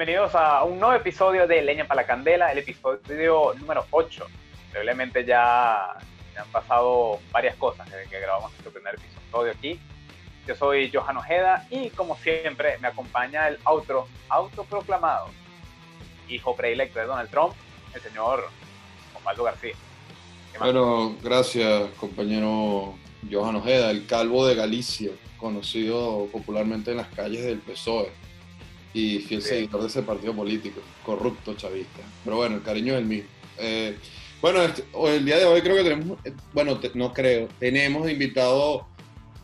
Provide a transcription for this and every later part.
Bienvenidos a un nuevo episodio de Leña para la Candela, el episodio número 8. Probablemente ya, han pasado varias cosas desde que grabamos nuestro primer episodio aquí. Yo soy Johan Ojeda y como siempre me acompaña el outro, autoproclamado, hijo predilecto de Donald Trump, el señor Osvaldo García. Bueno, gracias compañero Johan Ojeda, el calvo de Galicia, conocido popularmente en las calles del PSOE y fiel seguidor de ese partido político, corrupto chavista. Pero bueno, el cariño es el mismo. Eh, bueno, este, el día de hoy creo que tenemos, eh, bueno, no creo, tenemos invitado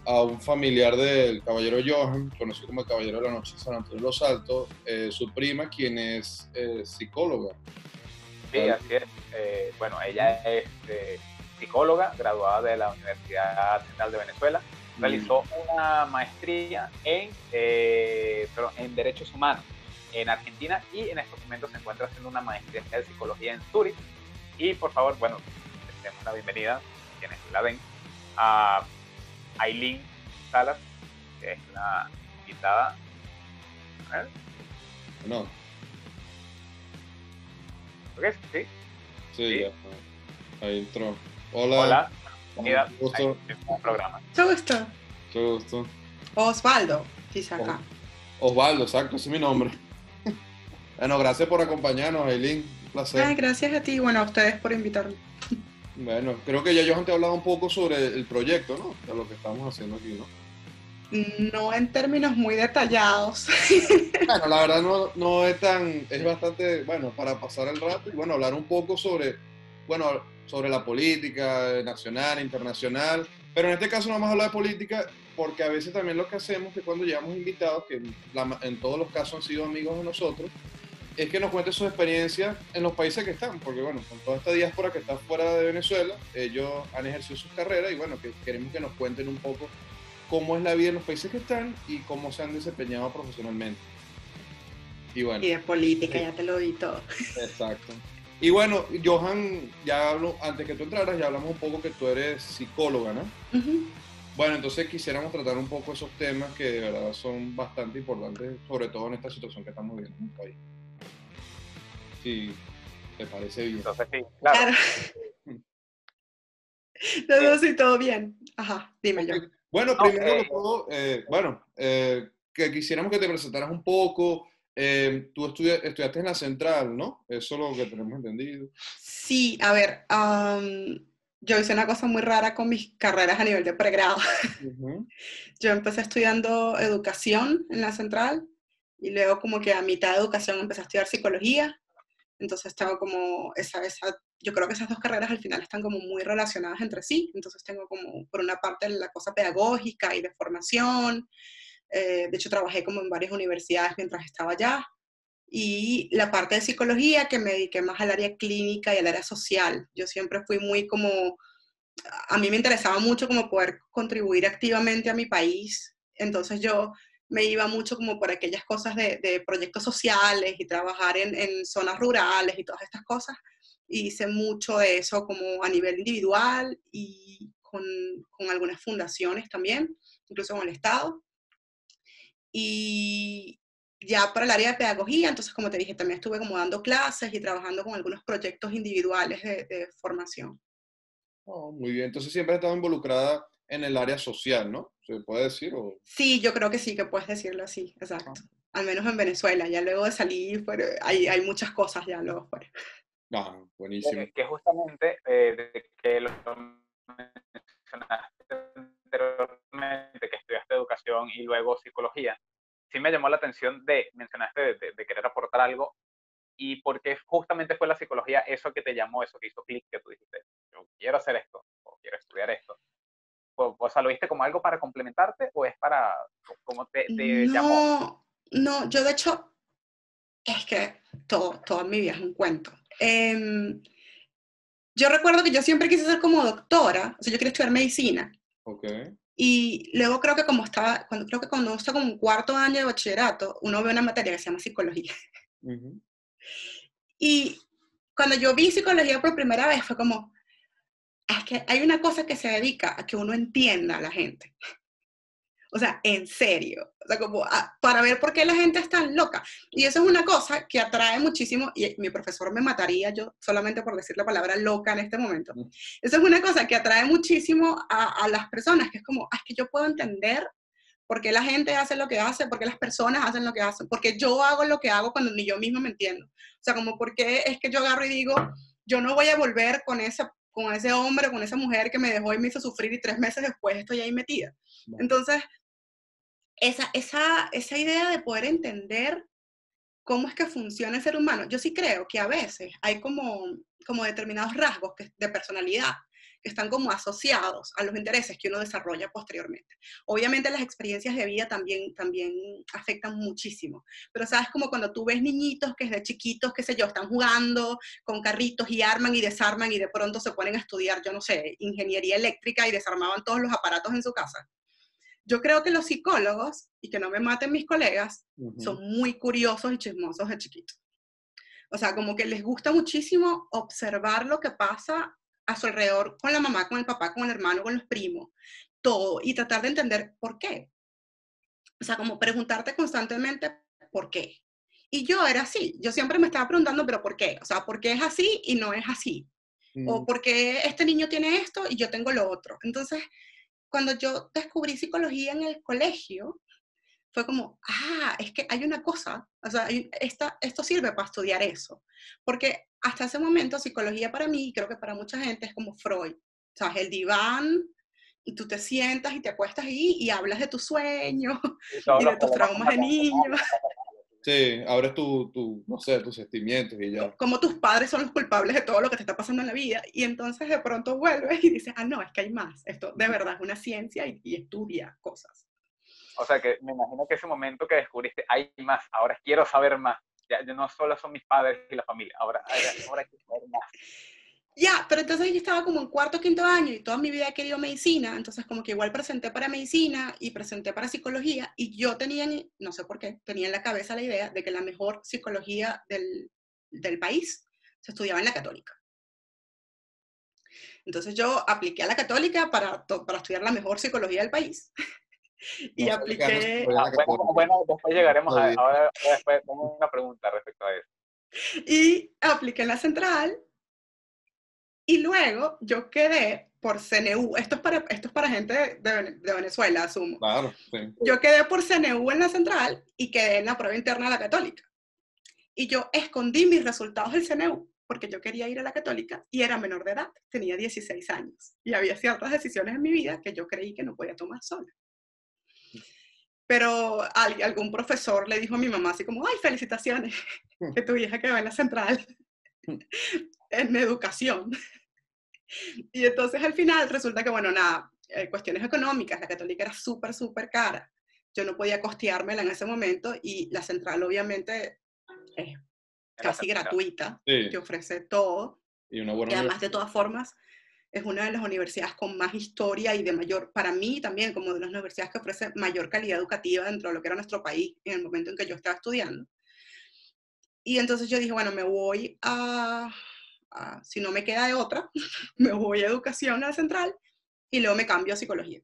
a un familiar del caballero Johan, conocido como el caballero de la noche de San Antonio de los Altos, eh, su prima, quien es psicóloga. Sí, así es. bueno, ella es psicóloga, graduada de la Universidad Central de Venezuela realizó una maestría en, eh, en Derechos Humanos en Argentina y en estos momentos se encuentra haciendo una maestría de Psicología en Zurich. Y por favor, bueno, les demos la bienvenida, quienes la ven, a Aileen Salas, que es la invitada. ¿Eh? No. ¿Qué sí? Sí, ya. Ahí entró. Hola. Hola. Bienvenida gusto. programa. Mucho gusto. Mucho gusto. Osvaldo, dice acá. Osvaldo, exacto, ese es mi nombre. bueno, gracias por acompañarnos, Eileen. Un placer. gracias a ti, bueno, a ustedes por invitarme. Bueno, creo que ya yo te he hablado un poco sobre el proyecto, ¿no? De lo que estamos haciendo aquí, ¿no? No en términos muy detallados. Bueno, la verdad no, no es tan, es bastante, bueno, para pasar el rato y bueno, hablar un poco sobre, bueno, sobre la política nacional, internacional, pero en este caso no vamos a hablar de política porque a veces también lo que hacemos que cuando llevamos invitados, que en todos los casos han sido amigos de nosotros, es que nos cuenten sus experiencias en los países que están, porque bueno, con toda esta diáspora que está fuera de Venezuela, ellos han ejercido sus carreras y bueno, que queremos que nos cuenten un poco cómo es la vida en los países que están y cómo se han desempeñado profesionalmente. Y bueno. Y de política, ya te lo di todo. Exacto. Y bueno, Johan, ya hablo, antes que tú entraras, ya hablamos un poco que tú eres psicóloga, ¿no? Bueno, entonces quisiéramos tratar un poco esos temas que de verdad son bastante importantes, sobre todo en esta situación que estamos viviendo en el país. Si te parece bien. Entonces, sí, claro. no, sí, todo bien. Ajá, dime yo. Bueno, primero de todo, eh, bueno, eh, que quisiéramos que te presentaras un poco, eh, tú estudiaste en la central, ¿no? Eso es lo que tenemos entendido. Sí, a ver, yo hice una cosa muy rara con mis carreras a nivel de pregrado. Yo empecé estudiando educación en la central y luego como que a mitad de educación empecé a estudiar psicología. Entonces estaba como, esa, esa, yo creo que esas dos carreras al final están como muy relacionadas entre sí. Entonces tengo como, por una parte, la cosa pedagógica y de formación, eh, de hecho, trabajé como en varias universidades mientras estaba allá. Y la parte de psicología, que me dediqué más al área clínica y al área social. Yo siempre fui muy como, a mí me interesaba mucho como poder contribuir activamente a mi país. Entonces yo me iba mucho como por aquellas cosas de, proyectos sociales y trabajar en, zonas rurales y todas estas cosas. Y hice mucho de eso como a nivel individual y con, con algunas fundaciones también, incluso con el Estado. Y ya para el área de pedagogía, entonces como te dije, también estuve como dando clases y trabajando con algunos proyectos individuales de, formación. Oh, muy bien, entonces siempre has estado involucrada en el área social, ¿no? ¿Se puede decir? O... Sí, yo creo que sí, que puedes decirlo así, exacto. Ah. Al menos en Venezuela, ya luego de salir, hay, hay muchas cosas ya luego fuera. Ah, buenísimo. que justamente, eh, que lo mencionaste anteriormente, que estudiaste educación y luego psicología, sí me llamó la atención de, mencionaste de, querer aportar algo y porque justamente fue la psicología eso que te llamó, eso que hizo clic, que tú dijiste, yo quiero hacer esto, o quiero estudiar esto. O, sea, ¿lo viste como algo para complementarte o es para, como te, te no, llamó? No, yo de hecho, es que todo, toda mi vida es un cuento. Em, yo recuerdo que yo siempre quise ser como doctora, o sea, yo quería estudiar medicina. Okay. Y luego creo que como estaba, cuando, creo que cuando uno está como un cuarto año de bachillerato, uno ve una materia que se llama psicología. Y cuando yo vi psicología por primera vez fue como, es que hay una cosa que se dedica a que uno entienda a la gente. O sea, en serio. O sea, como ah, para ver por qué la gente es tan loca. Y eso es una cosa que atrae muchísimo, y mi profesor me mataría yo solamente por decir la palabra loca en este momento. Eso es una cosa que atrae muchísimo a, a las personas, que es como, ah, es que yo puedo entender por qué la gente hace lo que hace, por qué las personas hacen lo que hacen, porque yo hago lo que hago cuando ni yo mismo me entiendo. O sea, como por qué es que yo agarro y digo, yo no voy a volver con ese, con ese hombre, con esa mujer que me dejó y me hizo sufrir y tres meses después estoy ahí metida. Entonces, esa, esa, esa idea de poder entender cómo es que funciona el ser humano, yo sí creo que a veces hay como, como determinados rasgos de personalidad que están como asociados a los intereses que uno desarrolla posteriormente. Obviamente las experiencias de vida también, también afectan muchísimo, pero sabes como cuando tú ves niñitos que desde chiquitos, qué sé yo, están jugando con carritos y arman y desarman y de pronto se ponen a estudiar, yo no sé, ingeniería eléctrica y desarmaban todos los aparatos en su casa. Yo creo que los psicólogos, y que no me maten mis colegas, son muy curiosos y chismosos de chiquitos. O sea, como que les gusta muchísimo observar lo que pasa a su alrededor con la mamá, con el papá, con el hermano, con los primos, todo, y tratar de entender por qué. O sea, como preguntarte constantemente por qué. Y yo era así, yo siempre me estaba preguntando, pero ¿por qué? O sea, ¿por qué es así y no es así? O mm. ¿por qué este niño tiene esto y yo tengo lo otro? Entonces, cuando yo descubrí psicología en el colegio, fue como, ah, es que hay una cosa, o sea, esta, esto sirve para estudiar eso. Porque hasta ese momento psicología para mí, y creo que para mucha gente es como Freud, o sea, el diván, y tú te sientas y te acuestas ahí y hablas de tus sueños y, de tus traumas de niño. Sí, abres tu, tu, no sé, tus sentimientos y ya. Como tus padres son los culpables de todo lo que te está pasando en la vida y entonces de pronto vuelves y dices, ah, no, es que hay más. Esto de verdad es una ciencia y, y estudia cosas. O sea, que me imagino que ese momento que descubriste, hay más, ahora quiero saber más. Ya, no solo son mis padres y la familia, ahora, ahora quiero saber más. Ya, pero entonces yo estaba como en cuarto, quinto año y toda mi vida he querido medicina, entonces como que igual presenté para medicina y presenté para psicología y yo tenía, no sé por qué, tenía en la cabeza la idea de que la mejor psicología del, del país se estudiaba en la católica. Entonces yo apliqué a la católica para, para estudiar la mejor psicología del país. Y apliqué... Ah, bueno, después llegaremos a... Ahora después tengo una pregunta respecto a eso. Y apliqué en la central y luego yo quedé por CNU, esto es para, esto es para gente de, Venezuela, asumo. Claro, Yo quedé por CNU en la central y quedé en la prueba interna de la católica. Y yo escondí mis resultados del CNU porque yo quería ir a la católica y era menor de edad, tenía 16 años. Y había ciertas decisiones en mi vida que yo creí que no podía tomar sola pero algún profesor le dijo a mi mamá así como, ay, felicitaciones, que tu hija quedó en la central en educación. Y entonces al final resulta que, bueno, nada, eh, cuestiones económicas, la católica era súper, súper cara. Yo no podía costeármela en ese momento y la central obviamente es casi gratuita, te ofrece todo. Y, una buena y además de todas formas, es una de las universidades con más historia y de mayor, para mí también, como de las universidades que ofrece mayor calidad educativa dentro de lo que era nuestro país en el momento en que yo estaba estudiando. Y entonces yo dije, bueno, me voy a, si no me queda de otra, me voy a educación a la central y luego me cambio a psicología.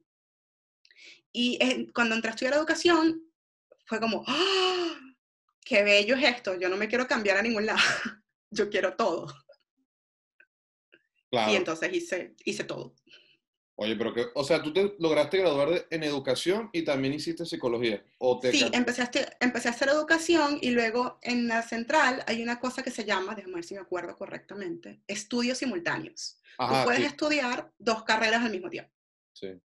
Y cuando entré a estudiar educación, fue como, ¡ah! ¡Qué bello es esto! Yo no me quiero cambiar a ningún lado, yo quiero todo. Y entonces hice, hice todo. Oye, pero que, o sea, tú te lograste graduar en educación y también hiciste psicología. ¿o sí, empecé a, empecé a hacer educación y luego en la central hay una cosa que se llama, déjame ver si me acuerdo correctamente, estudios simultáneos. tú puedes estudiar dos carreras al mismo tiempo. Sí.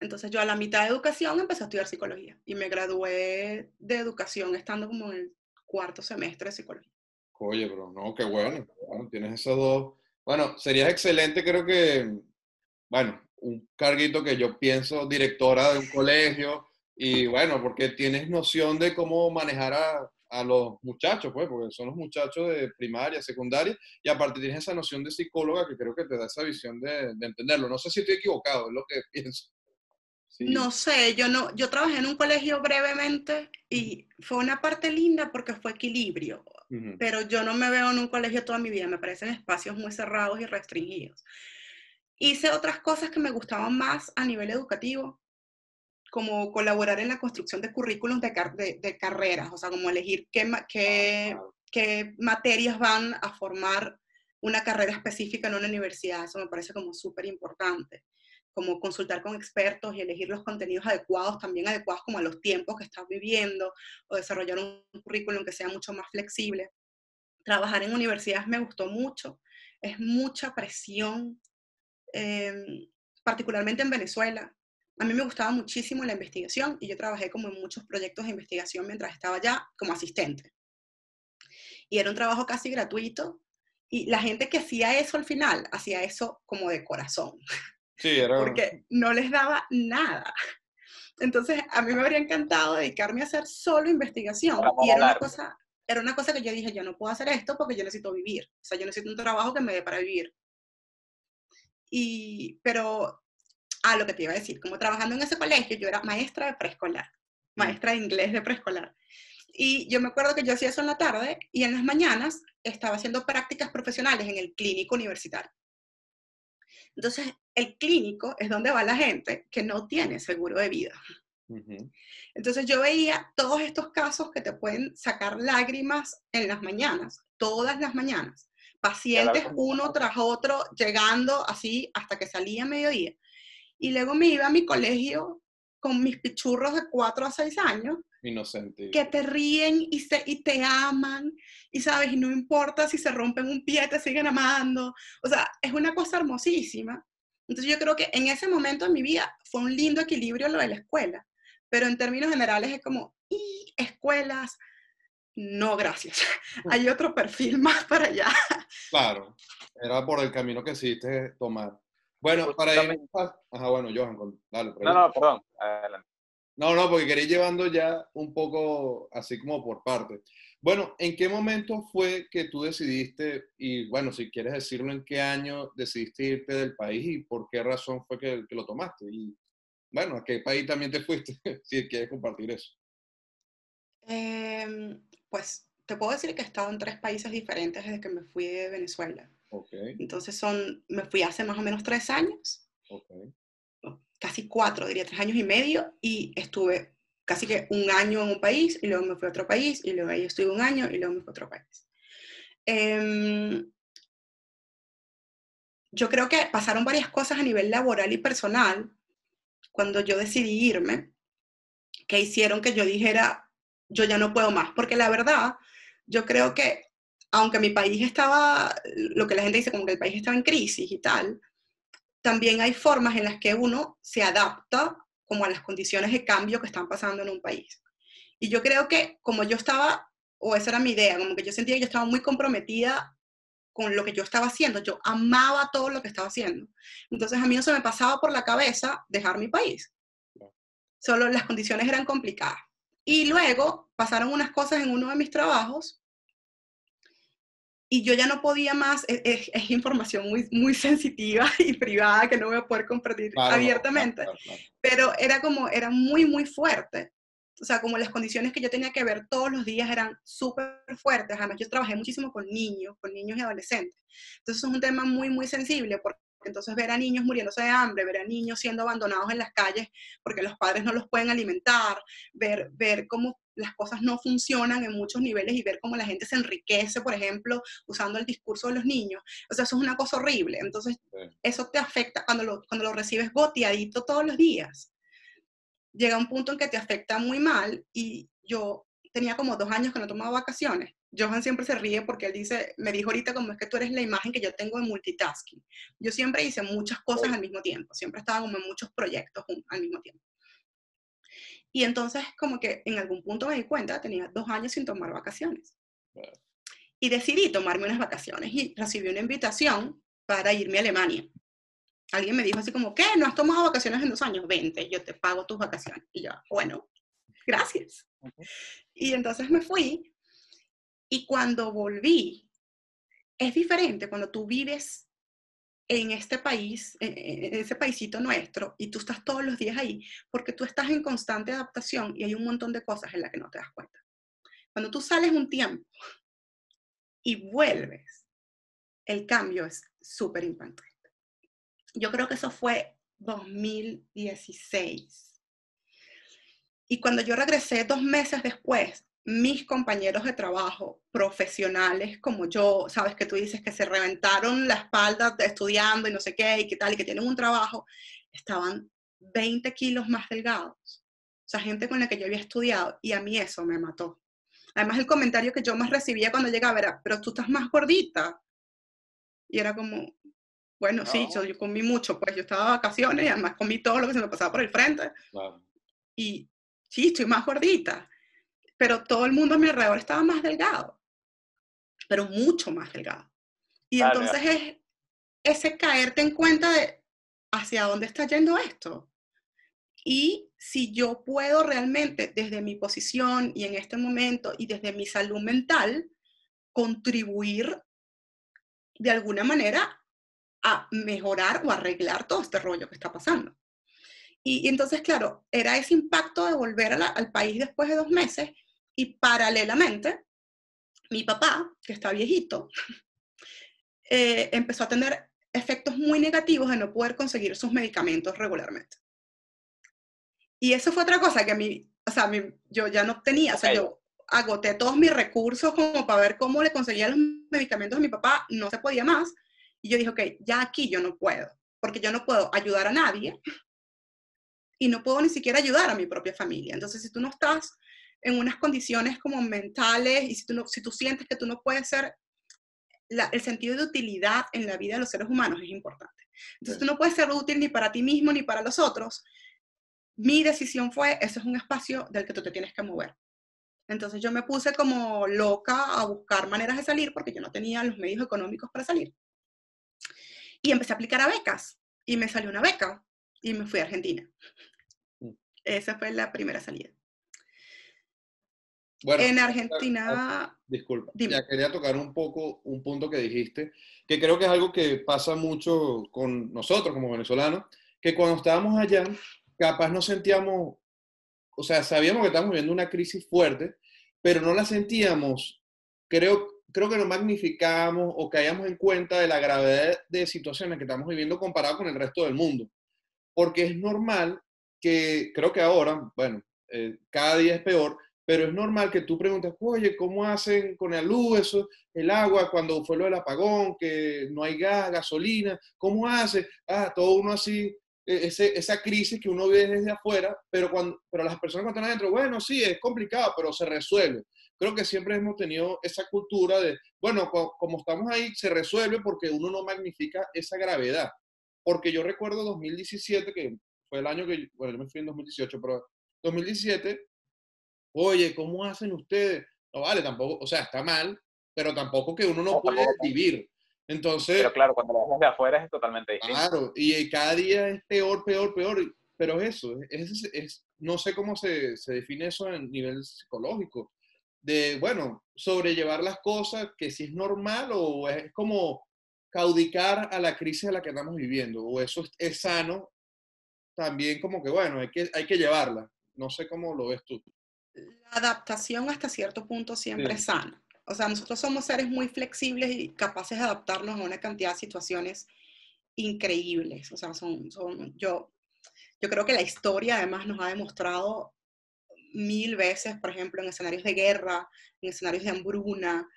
Entonces yo a la mitad de educación empecé a estudiar psicología y me gradué de educación estando como en el cuarto semestre de psicología. Oye, pero no, qué bueno. bueno tienes esos dos bueno, sería excelente, creo que, bueno, un carguito que yo pienso directora de un colegio y bueno, porque tienes noción de cómo manejar a, a los muchachos, pues, porque son los muchachos de primaria, secundaria, y aparte tienes esa noción de psicóloga que creo que te da esa visión de, de entenderlo. No sé si estoy equivocado, es lo que pienso. No sé, yo no, yo trabajé en un colegio brevemente y fue una parte linda porque fue equilibrio, pero yo no me veo en un colegio toda mi vida, me parecen espacios muy cerrados y restringidos. Hice otras cosas que me gustaban más a nivel educativo, como colaborar en la construcción de currículums de, carreras, o sea, como elegir qué, materias van a formar una carrera específica en una universidad. Eso me parece como súper importante. Como consultar con expertos y elegir los contenidos adecuados, también adecuados como a los tiempos que estás viviendo, o desarrollar un currículum que sea mucho más flexible. Trabajar en universidades me gustó mucho. Es mucha presión, em, particularmente en Venezuela a mí me gustaba muchísimo la investigación y yo trabajé como en muchos proyectos de investigación mientras estaba allá como asistente. Y era un trabajo casi gratuito y la gente que hacía eso al final hacía eso como de corazón. Sí, era... Porque no les daba nada. Entonces, a mí me habría encantado dedicarme a hacer solo investigación. Y era una, cosa, era una cosa que yo dije, yo no puedo hacer esto porque yo necesito vivir. O sea, yo necesito un trabajo que me dé para vivir. Y, pero Ah, lo que te iba a decir, como trabajando en ese colegio, yo era maestra de preescolar, maestra de inglés de preescolar. Y yo me acuerdo que yo hacía eso en la tarde y en las mañanas estaba haciendo prácticas profesionales en el clínico universitario. Entonces, el clínico es donde va la gente que no tiene seguro de vida. Entonces yo veía todos estos casos que te pueden sacar lágrimas en las mañanas, todas las mañanas. Pacientes uno tras otro llegando así hasta que salía mediodía. Y luego me iba a mi colegio con mis pichurros de 4 a 6 años. Inocente. Que te ríen y, se, y te aman. Y sabes, y no importa si se rompen un pie, te siguen amando. O sea, es una cosa hermosísima. Entonces yo creo que en ese momento de mi vida fue un lindo equilibrio lo de la escuela. Pero en términos generales es como, y escuelas, no, gracias. Hay otro perfil más para allá. Claro, era por el camino que decidiste tomar. Bueno, para ir. Ajá, bueno, Johan, dale. No, no, perdón. Adelante. No, no, porque quería ir llevando ya un poco así como por parte. Bueno, ¿en qué momento fue que tú decidiste, y bueno, si quieres decirlo, en qué año decidiste irte del país y por qué razón fue que, lo tomaste? Y bueno, ¿a qué país también te fuiste? si quieres compartir eso. Em, pues te puedo decir que he estado en tres países diferentes desde que me fui de Venezuela. Entonces son, me fui hace más o menos tres años, casi cuatro, diría tres años y medio, y estuve casi que un año en un país, y luego me fui a otro país, y luego ahí estuve un año, y luego me fui a otro país. Em, yo creo que pasaron varias cosas a nivel laboral y personal cuando yo decidí irme, que hicieron que yo dijera, yo ya no puedo más, porque la verdad, yo creo que aunque mi país estaba, lo que la gente dice como que el país estaba en crisis y tal, también hay formas en las que uno se adapta como a las condiciones de cambio que están pasando en un país. Y yo creo que como yo estaba, o esa era mi idea, como que yo sentía que yo estaba muy comprometida con lo que yo estaba haciendo, yo amaba todo lo que estaba haciendo. Entonces a mí no se me pasaba por la cabeza dejar mi país. Solo las condiciones eran complicadas. Y luego pasaron unas cosas en uno de mis trabajos y yo ya no podía más, e, e, es, información muy, muy sensitiva y privada que no voy a poder compartir abiertamente, pero era como, era muy, muy fuerte. O sea, como las condiciones que yo tenía que ver todos los días eran súper fuertes. Además, yo trabajé muchísimo con niños, con niños y adolescentes. Entonces, es un tema muy, muy sensible porque entonces ver a niños muriéndose de hambre, ver a niños siendo abandonados en las calles porque los padres no los pueden alimentar, ver, ver cómo las cosas no funcionan en muchos niveles y ver cómo la gente se enriquece, por ejemplo, usando el discurso de los niños. O sea, eso es una cosa horrible. Entonces, eso te afecta cuando lo, cuando lo recibes goteadito todos los días. Llega un punto en que te afecta muy mal y yo tenía como dos años que no tomaba vacaciones. Johan siempre se ríe porque él dice, me dijo ahorita como es que tú eres la imagen que yo tengo de multitasking. Yo siempre hice muchas cosas al mismo tiempo, siempre estaba como en muchos proyectos al mismo tiempo. Y entonces como que en algún punto me di cuenta, tenía dos años sin tomar vacaciones. Y decidí tomarme unas vacaciones y recibí una invitación para irme a Alemania. Alguien me dijo así como, ¿qué? ¿No has tomado vacaciones en dos años? Vente, yo te pago tus vacaciones. Y yo, bueno, gracias. Y entonces me fui y cuando volví, es diferente cuando tú vives en este país, en ese paisito nuestro, y tú estás todos los días ahí, porque tú estás en constante adaptación y hay un montón de cosas en las que no te das cuenta. Cuando tú sales un tiempo y vuelves, el cambio es súper impactante. Yo creo que eso fue 2016. Y cuando yo regresé dos meses después, mis compañeros de trabajo, profesionales como yo, sabes que tú dices que se reventaron la espalda estudiando y no sé qué, y qué tal, y que tienen un trabajo, estaban 20 kilos más delgados. O sea, gente con la que yo había estudiado, y a mí eso me mató. Además, el comentario que yo más recibía cuando llegaba era, pero tú estás más gordita. Y era como, bueno, sí, yo, comí mucho, pues yo estaba de vacaciones y además comí todo lo que se me pasaba por el frente. Y sí, estoy más gordita pero todo el mundo a mi alrededor estaba más delgado, pero mucho más delgado. Y entonces es ese caerte en cuenta de hacia dónde está yendo esto. Y si yo puedo realmente desde mi posición y en este momento y desde mi salud mental contribuir de alguna manera a mejorar o arreglar todo este rollo que está pasando. Y, entonces, claro, era ese impacto de volver al país después de dos meses y paralelamente, mi papá, que está viejito, eh, empezó a tener efectos muy negativos de no poder conseguir sus medicamentos regularmente. Y eso fue otra cosa que a mí, o sea, yo ya no tenía, o sea, yo agoté todos mis recursos como para ver cómo le conseguía los medicamentos a mi papá, no se podía más. Y yo dije, ok, ya aquí yo no puedo, porque yo no puedo ayudar a nadie y no puedo ni siquiera ayudar a mi propia familia. Entonces, si tú no estás en unas condiciones como mentales y si tú, no, si tú sientes que tú no puedes ser, el sentido de utilidad en la vida de los seres humanos es importante. Entonces tú no puedes ser útil ni para ti mismo ni para los otros. Mi decisión fue, ese es un espacio del que tú te tienes que mover. Entonces yo me puse como loca a buscar maneras de salir porque yo no tenía los medios económicos para salir. Y empecé a aplicar a becas y me salió una beca y me fui a Argentina. Mm. Esa fue la primera salida en Argentina. Disculpa, ya quería tocar un poco un punto que dijiste, que creo que es algo que pasa mucho con nosotros como venezolanos, que cuando estábamos allá, capaz no sentíamos, o sea, sabíamos que estábamos viviendo una crisis fuerte, pero no la sentíamos, creo, creo que no magnificábamos o caíamos en cuenta de la gravedad de situaciones que estamos viviendo comparado con el resto del mundo. Porque es normal que, creo que ahora, bueno, eh, cada día es peor, pero es normal que tú preguntes, oye, ¿cómo hacen con la luz, eso, el agua, cuando fue lo del apagón, que no hay gas, gasolina, ¿cómo hace? Ah, todo uno así, e, ese, esa crisis que uno ve desde afuera, pero, cuando, pero las personas cuando están adentro, bueno, sí, es complicado, pero se resuelve. Creo que siempre hemos tenido esa cultura de, bueno, como estamos ahí, se resuelve porque uno no magnifica esa gravedad. Porque yo recuerdo 2017, que fue el año que, bueno, yo me fui en 2018, pero 2017 oye, ¿cómo hacen ustedes? No vale, tampoco, o sea, está mal, pero tampoco que uno no, puede vivir. Entonces... Pero claro, cuando lo ves de afuera es totalmente distinto. Claro, y cada día es peor, peor, peor, pero eso, es, es, no sé cómo se, se define eso en nivel psicológico, de, bueno, sobrellevar las cosas, que si es normal o es como caudicar a la crisis a la que estamos viviendo, o eso es, es sano, también como que, bueno, hay que, hay que llevarla. No sé cómo lo ves tú la adaptación hasta cierto punto siempre es sana. O sea, nosotros somos seres muy flexibles y capaces de adaptarnos a una cantidad de situaciones increíbles. O sea, son, son, yo, yo creo que la historia además nos ha demostrado mil veces, por ejemplo, en escenarios de guerra, en escenarios de hambruna,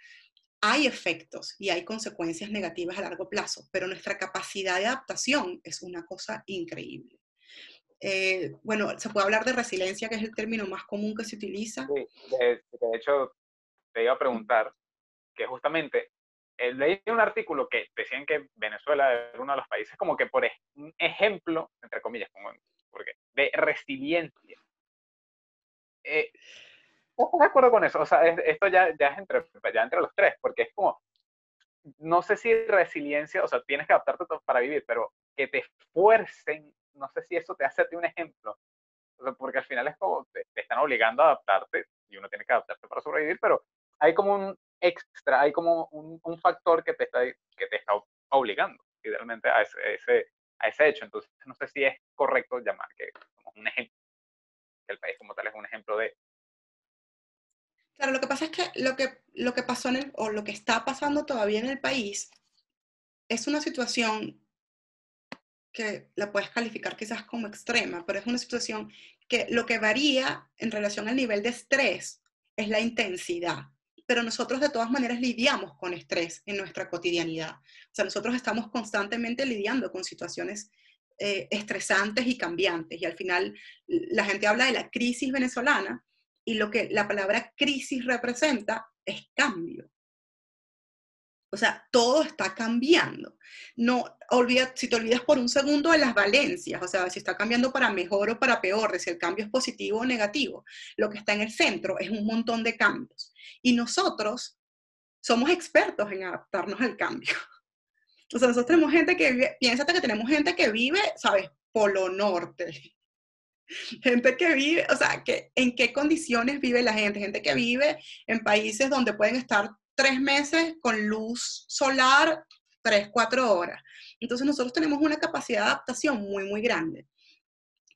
hay efectos y hay consecuencias negativas a largo plazo, pero nuestra capacidad de adaptación es una cosa increíble. Eh, bueno, se puede hablar de resiliencia, que es el término más común que se utiliza. Sí, de, hecho, te iba a preguntar que justamente eh, leí un artículo que decían que Venezuela era uno de los países como que por un ejemplo, entre comillas, como, porque, de resiliencia. Eh, ¿Estás de acuerdo con eso? O sea, esto ya, ya es entre, ya entre los tres, porque es como, no sé si resiliencia, o sea, tienes que adaptarte para vivir, pero que te esfuercen no sé si eso te hace a ti un ejemplo, porque al final es como te, están obligando a adaptarte y uno tiene que adaptarse para sobrevivir, pero hay como un extra, hay como un, factor que te está, que te está obligando idealmente a ese, ese, a ese hecho. Entonces, no sé si es correcto llamar que un ejemplo, que el país como tal es un ejemplo de... Claro, lo que pasa es que lo que, lo que pasó en el, o lo que está pasando todavía en el país es una situación que la puedes calificar quizás como extrema, pero es una situación que lo que varía en relación al nivel de estrés es la intensidad. Pero nosotros de todas maneras lidiamos con estrés en nuestra cotidianidad. O sea, nosotros estamos constantemente lidiando con situaciones eh, estresantes y cambiantes. Y al final la gente habla de la crisis venezolana y lo que la palabra crisis representa es cambio. O sea, todo está cambiando. No olvida, si te olvidas por un segundo de las valencias, o sea, si está cambiando para mejor o para peor, de si el cambio es positivo o negativo, lo que está en el centro es un montón de cambios. Y nosotros somos expertos en adaptarnos al cambio. O sea, nosotros tenemos gente que vive, piénsate que tenemos gente que vive, ¿sabes? Polo Norte. Gente que vive, o sea, que, ¿en qué condiciones vive la gente? Gente que vive en países donde pueden estar tres meses con luz solar, tres, cuatro horas. Entonces nosotros tenemos una capacidad de adaptación muy, muy grande.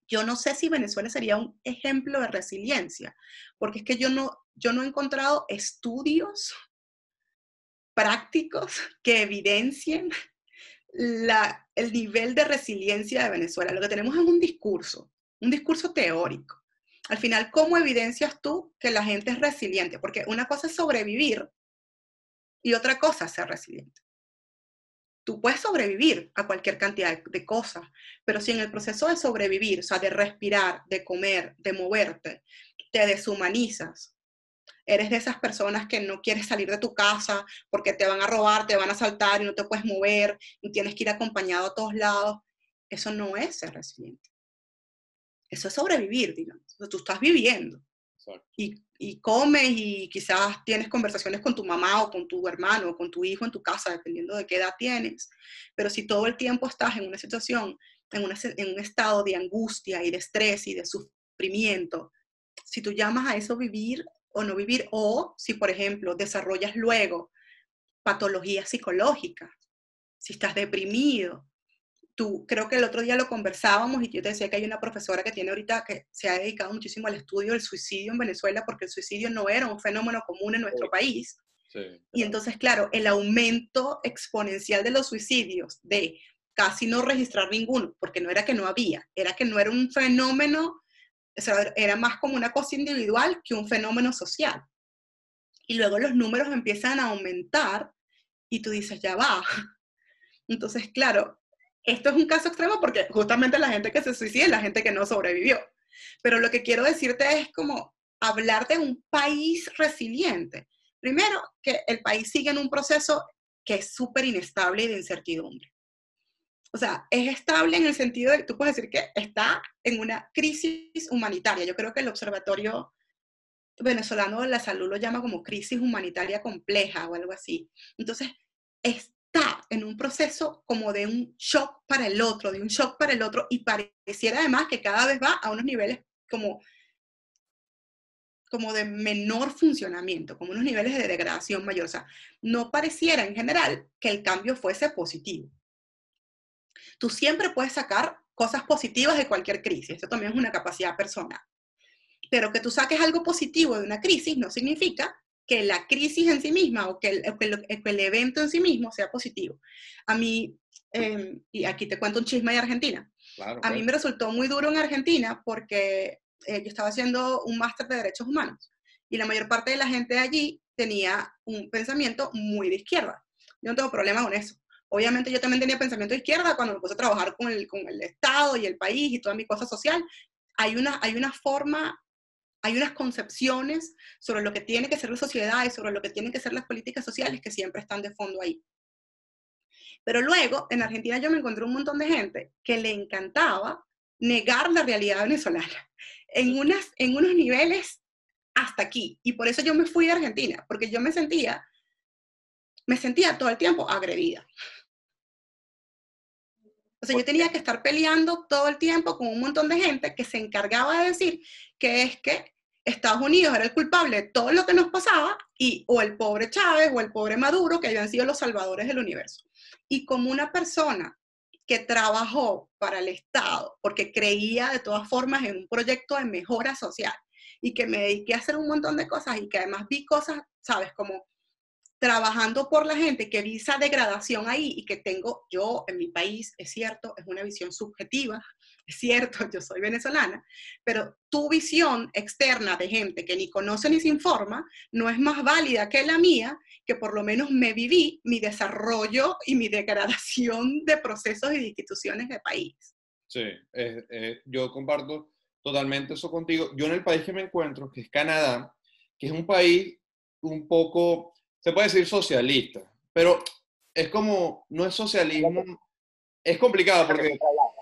Yo no sé si Venezuela sería un ejemplo de resiliencia, porque es que yo no, yo no he encontrado estudios prácticos que evidencien la, el nivel de resiliencia de Venezuela. Lo que tenemos es un discurso, un discurso teórico. Al final, ¿cómo evidencias tú que la gente es resiliente? Porque una cosa es sobrevivir y otra cosa es ser resiliente. Tú puedes sobrevivir a cualquier cantidad de cosas, pero si en el proceso de sobrevivir, o sea, de respirar, de comer, de moverte, te deshumanizas, eres de esas personas que no quieres salir de tu casa porque te van a robar, te van a asaltar y no te puedes mover y tienes que ir acompañado a todos lados, eso no es ser resiliente. Eso es sobrevivir, digamos. Tú estás viviendo. Y y comes y quizás tienes conversaciones con tu mamá o con tu hermano o con tu hijo en tu casa, dependiendo de qué edad tienes. Pero si todo el tiempo estás en una situación, en, un estado de angustia y de estrés y de sufrimiento, si tú llamas a eso vivir o no vivir, o si, por ejemplo, desarrollas luego patologías psicológicas, si estás deprimido, creo que el otro día lo conversábamos y yo te decía que hay una profesora que tiene ahorita que se ha dedicado muchísimo al estudio del suicidio en Venezuela porque el suicidio no era un fenómeno común en nuestro país. Y entonces, claro, el aumento exponencial de los suicidios, de casi no registrar ninguno, porque no era que no había, era que no era un fenómeno, era más como una cosa individual que un fenómeno social. Y luego los números empiezan a aumentar y tú dices, ya va. Entonces, claro, esto es un caso extremo porque justamente la gente que se suicida es la gente que no sobrevivió. Pero lo que quiero decirte es como hablar de un país resiliente. Primero, que el país sigue en un proceso que es súper inestable y de incertidumbre. O sea, es estable en el sentido de, tú puedes decir que está en una crisis humanitaria. Yo creo que el Observatorio Venezolano de la Salud lo llama como crisis humanitaria compleja o algo así. Entonces, es está en un proceso como de un shock para el otro, de un shock para el otro, y pareciera además que cada vez va a unos niveles como, como de menor funcionamiento, como unos niveles de degradación mayor. O sea, no pareciera en general que el cambio fuese positivo. Tú siempre puedes sacar cosas positivas de cualquier crisis, esto también es una capacidad personal. Pero que tú saques algo positivo de una crisis no significa que la crisis en sí misma o que el, evento en sí mismo sea positivo. A mí, em, y aquí te cuento un chisme de Argentina, a mí me resultó muy duro en Argentina porque eh, yo estaba haciendo un máster de derechos humanos y la mayor parte de la gente de allí tenía un pensamiento muy de izquierda. Yo no tengo problema con eso. Obviamente yo también tenía pensamiento de izquierda cuando me puse a trabajar con el, con el Estado y el país y toda mi cosa social. Hay una, hay una forma hay unas concepciones sobre lo que tiene que ser la sociedad y sobre lo que tienen que ser las políticas sociales que siempre están de fondo ahí. Pero luego, en Argentina yo me encontré un montón de gente que le encantaba negar la realidad venezolana en, unas, en unos niveles hasta aquí. Y por eso yo me fui de Argentina, porque yo me sentía, me sentía todo el tiempo agredida. O sea, yo tenía que estar peleando todo el tiempo con un montón de gente que se encargaba de decir que es que Estados Unidos era el culpable de todo lo que nos pasaba y o el pobre Chávez o el pobre Maduro que habían sido los salvadores del universo. Y como una persona que trabajó para el Estado porque creía de todas formas en un proyecto de mejora social y que me dediqué a hacer un montón de cosas y que además vi cosas, sabes, como trabajando por la gente que vi esa degradación ahí y que tengo yo en mi país, es cierto, es una visión subjetiva, es cierto, yo soy venezolana, pero tu visión externa de gente que ni conoce ni se informa no es más válida que la mía, que por lo menos me viví mi desarrollo y mi degradación de procesos y de instituciones de país. Sí, yo comparto totalmente eso contigo. Yo en el país que me encuentro, que es Canadá, que es un país un poco se puede decir socialista, pero es como, no es socialismo, es complicado porque...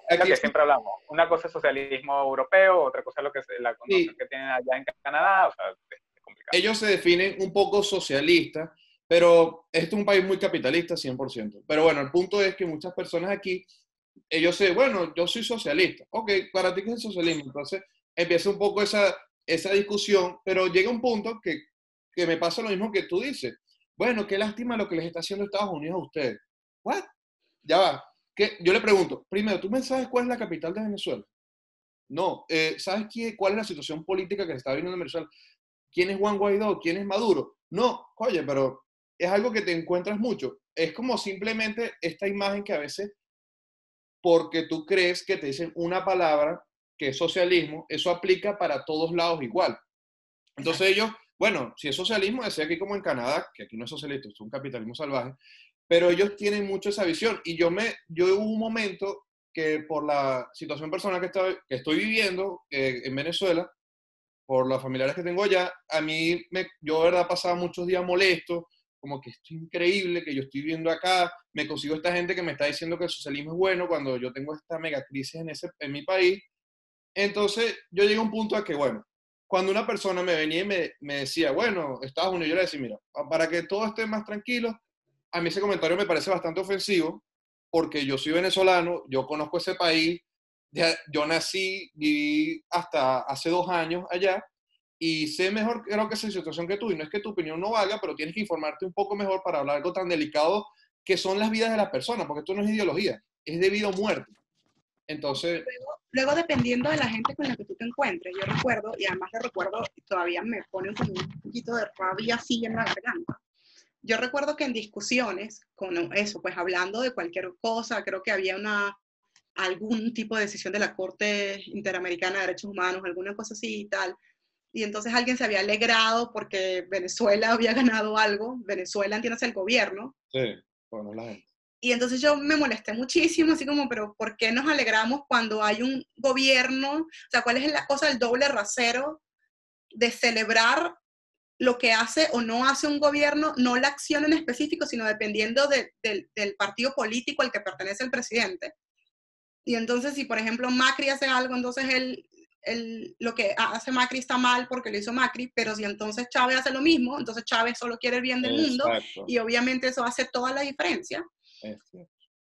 Aquí siempre hablamos. Una cosa es socialismo europeo, otra cosa es lo que la que tienen allá en Canadá, o sea, es complicado. Ellos se definen un poco socialistas, pero este es un país muy capitalista, 100%. Pero bueno, el punto es que muchas personas aquí, ellos se, bueno, yo soy socialista. Ok, para ti qué es el socialismo. Entonces empieza un poco esa, esa discusión, pero llega un punto que, que me pasa lo mismo que tú dices. Bueno, qué lástima lo que les está haciendo Estados Unidos a ustedes. ¿What? Ya va. ¿Qué? Yo le pregunto, primero, ¿tú me sabes cuál es la capital de Venezuela? No. Eh, ¿Sabes qué, cuál es la situación política que se está viviendo en Venezuela? ¿Quién es Juan Guaidó? ¿Quién es Maduro? No, oye, pero es algo que te encuentras mucho. Es como simplemente esta imagen que a veces, porque tú crees que te dicen una palabra que es socialismo, eso aplica para todos lados igual. Entonces ellos bueno, si es socialismo, decía aquí como en Canadá, que aquí no es socialista, es un capitalismo salvaje, pero ellos tienen mucho esa visión. Y yo, me, yo hubo un momento que por la situación personal que, que estoy viviendo eh, en Venezuela, por los familiares que tengo allá, a mí, me, yo, verdad, pasaba muchos días molesto, como que es increíble, que yo estoy viendo acá, me consigo esta gente que me está diciendo que el socialismo es bueno cuando yo tengo esta mega crisis en, ese, en mi país. Entonces, yo llegué a un punto a que, bueno, cuando una persona me venía y me, decía, bueno, Estados Unidos, yo le decía, mira, para que todo esté más tranquilo, a mí ese comentario me parece bastante ofensivo, porque yo soy venezolano, yo conozco ese país, yo nací, viví hasta hace dos años allá, y sé mejor, creo que esa situación que tú, y no es que tu opinión no valga, pero tienes que informarte un poco mejor para hablar algo tan delicado que son las vidas de las personas, porque esto no es ideología, es debido a muerte. Entonces... Luego, dependiendo de la gente con la que tú te encuentres, yo recuerdo, y además de recuerdo, todavía me pone un poquito de rabia así en la garganta. Yo recuerdo que en discusiones, con eso, pues hablando de cualquier cosa, creo que había una, algún tipo de decisión de la Corte Interamericana de Derechos Humanos, alguna cosa así y tal, y entonces alguien se había alegrado porque Venezuela había ganado algo, Venezuela, entiendes, el gobierno. Sí, bueno, la gente. Y entonces yo me molesté muchísimo, así como, pero ¿por qué nos alegramos cuando hay un gobierno? O sea, ¿cuál es la cosa del doble rasero de celebrar lo que hace o no hace un gobierno, no la acción en específico, sino dependiendo del partido político al que pertenece el presidente? Y entonces, si por ejemplo Macri hace algo, entonces él, él, lo que hace Macri está mal porque lo hizo Macri, pero si entonces Chávez hace lo mismo, entonces Chávez solo quiere el bien del mundo y obviamente eso hace toda la diferencia.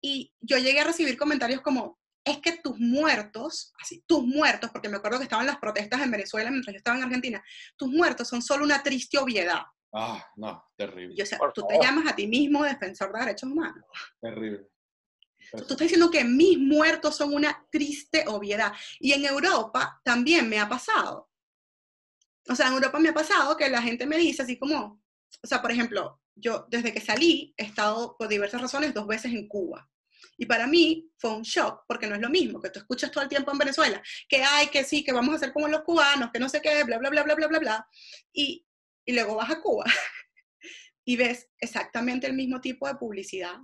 Y yo llegué a recibir comentarios como, es que tus muertos, así, tus muertos, porque me acuerdo que estaban las protestas en Venezuela mientras yo estaba en Argentina, tus muertos son solo una triste obviedad. Ah, no, terrible. Yo, o sea, tú te llamas a ti mismo defensor de derechos humanos. Terrible. Tú estás diciendo que mis muertos son una triste obviedad. Y en Europa también me ha pasado. O sea, en Europa me ha pasado que la gente me dice así como, o sea, por ejemplo, yo desde que salí he estado por diversas razones dos veces en Cuba. Y para mí fue un shock, porque no es lo mismo que tú escuchas todo el tiempo en Venezuela, que hay, que sí, que vamos a hacer como los cubanos, que no sé qué, bla, bla, bla, bla, bla, bla, bla. Y, y luego vas a Cuba y ves exactamente el mismo tipo de publicidad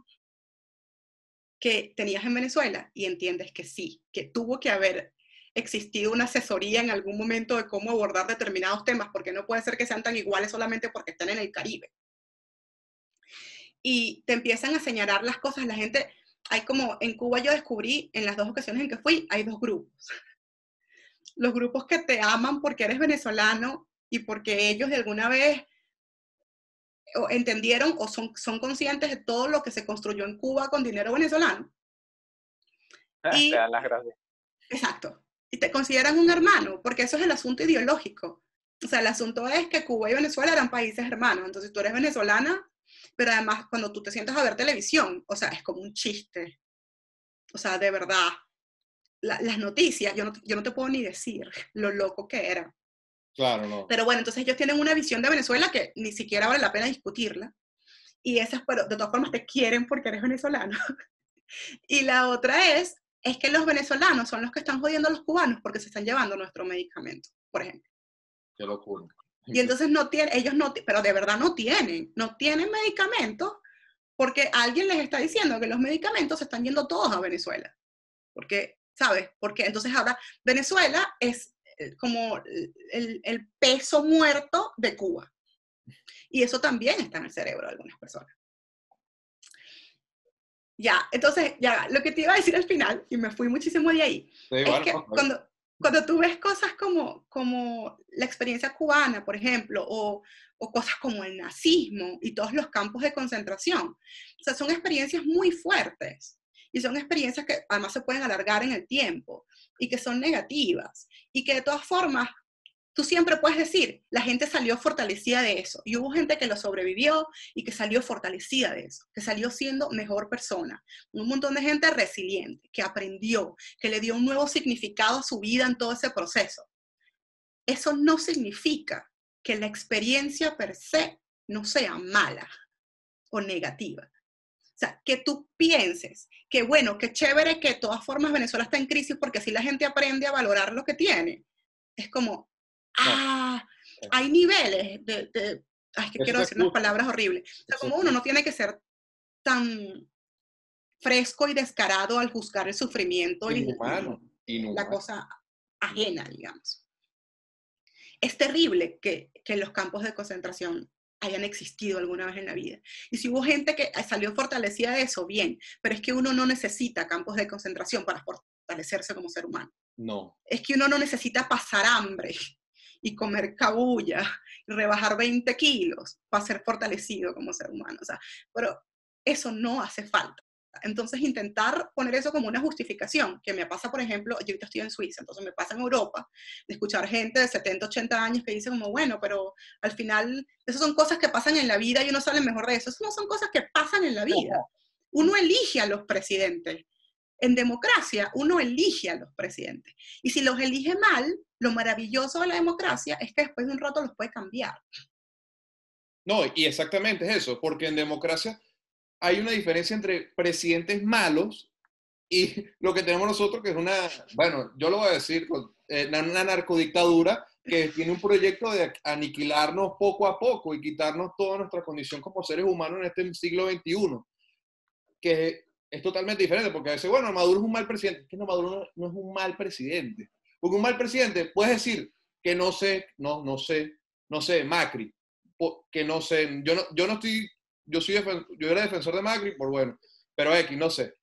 que tenías en Venezuela y entiendes que sí, que tuvo que haber existido una asesoría en algún momento de cómo abordar determinados temas, porque no puede ser que sean tan iguales solamente porque están en el Caribe y te empiezan a señalar las cosas. La gente, hay como, en Cuba yo descubrí, en las dos ocasiones en que fui, hay dos grupos. Los grupos que te aman porque eres venezolano y porque ellos de alguna vez entendieron o son, son conscientes de todo lo que se construyó en Cuba con dinero venezolano. Ah, y, te dan las gracias. Exacto. Y te consideran un hermano, porque eso es el asunto ideológico. O sea, el asunto es que Cuba y Venezuela eran países hermanos. Entonces, tú eres venezolana, pero además cuando tú te sientas a ver televisión, o sea, es como un chiste. O sea, de verdad, las noticias, yo no, yo no te puedo ni decir lo loco que era. Claro, no. Pero bueno, entonces ellos tienen una visión de Venezuela que ni siquiera vale la pena discutirla. y esas, pero de todas formas te quieren porque eres venezolano. y la otra es, es que los venezolanos son los que están jodiendo a los cubanos porque se están llevando nuestro medicamento, por ejemplo. Qué locura. Y entonces no tienen, ellos no, pero de verdad no tienen, no tienen medicamentos porque alguien les está diciendo que los medicamentos se están yendo todos a Venezuela. Porque, ¿sabes? Porque entonces ahora Venezuela es eh, como el, el peso muerto de Cuba. Y eso también está en el cerebro de algunas personas. Ya, entonces, ya, lo que te iba a decir al final, y me fui muchísimo de ahí, es que cuando, cuando tú ves cosas como, como la experiencia cubana, por ejemplo, o, o, cosas como el nazismo y todos los campos de concentración, o sea, son experiencias muy fuertes y son experiencias que además se pueden alargar en el tiempo y que son negativas y que de todas formas tú siempre puedes decir, la gente salió fortalecida de eso. Y hubo gente que lo sobrevivió y que salió fortalecida de eso, que salió siendo mejor persona. Un montón de gente resiliente, que aprendió, que le dio un nuevo significado a su vida en todo ese proceso. Eso no significa que la experiencia per se no sea mala o negativa. O sea, que tú pienses que, bueno, qué chévere que de todas formas Venezuela está en crisis porque así la gente aprende a valorar lo que tiene. Es como, ah, hay niveles de, de ay, que quiero decir unas palabras horribles. O sea, como uno no tiene que ser tan fresco y descarado al juzgar el sufrimiento inhumano, y, la cosa ajena, digamos. Es terrible que, que los campos de concentración hayan existido alguna vez en la vida. Y si hubo gente que salió fortalecida de eso, bien, pero es que uno no necesita campos de concentración para fortalecerse como ser humano. No. Es que uno no necesita pasar hambre y comer cabulla y rebajar 20 kilos para ser fortalecido como ser humano. O sea, pero eso no hace falta. Entonces, intentar poner eso como una justificación, que me pasa, por ejemplo, yo ahorita estoy en Suiza, entonces me pasa en Europa, de escuchar gente de 70, 80 años que dice como, bueno, pero al final, esas son cosas que pasan en la vida y uno sale mejor de eso. Eso no son cosas que pasan en la vida. Uno elige a los presidentes. En democracia, uno elige a los presidentes. Y si los elige mal, lo maravilloso de la democracia es que después de un rato los puede cambiar. No, y exactamente es eso, porque en democracia hay una diferencia entre presidentes malos y lo que tenemos nosotros, que es una, bueno, yo lo voy a decir, eh, una narcodictadura que tiene un proyecto de aniquilarnos poco a poco y quitarnos toda nuestra condición como seres humanos en este siglo XXI, que es totalmente diferente, porque a veces, bueno, Maduro es un mal presidente, que no, Maduro no es un mal presidente, porque un mal presidente, puedes decir que no sé, no, no sé, no sé, Macri, que no sé, yo no, yo no estoy, yo soy, yo era defensor de Macri, por bueno, pero X, no sé.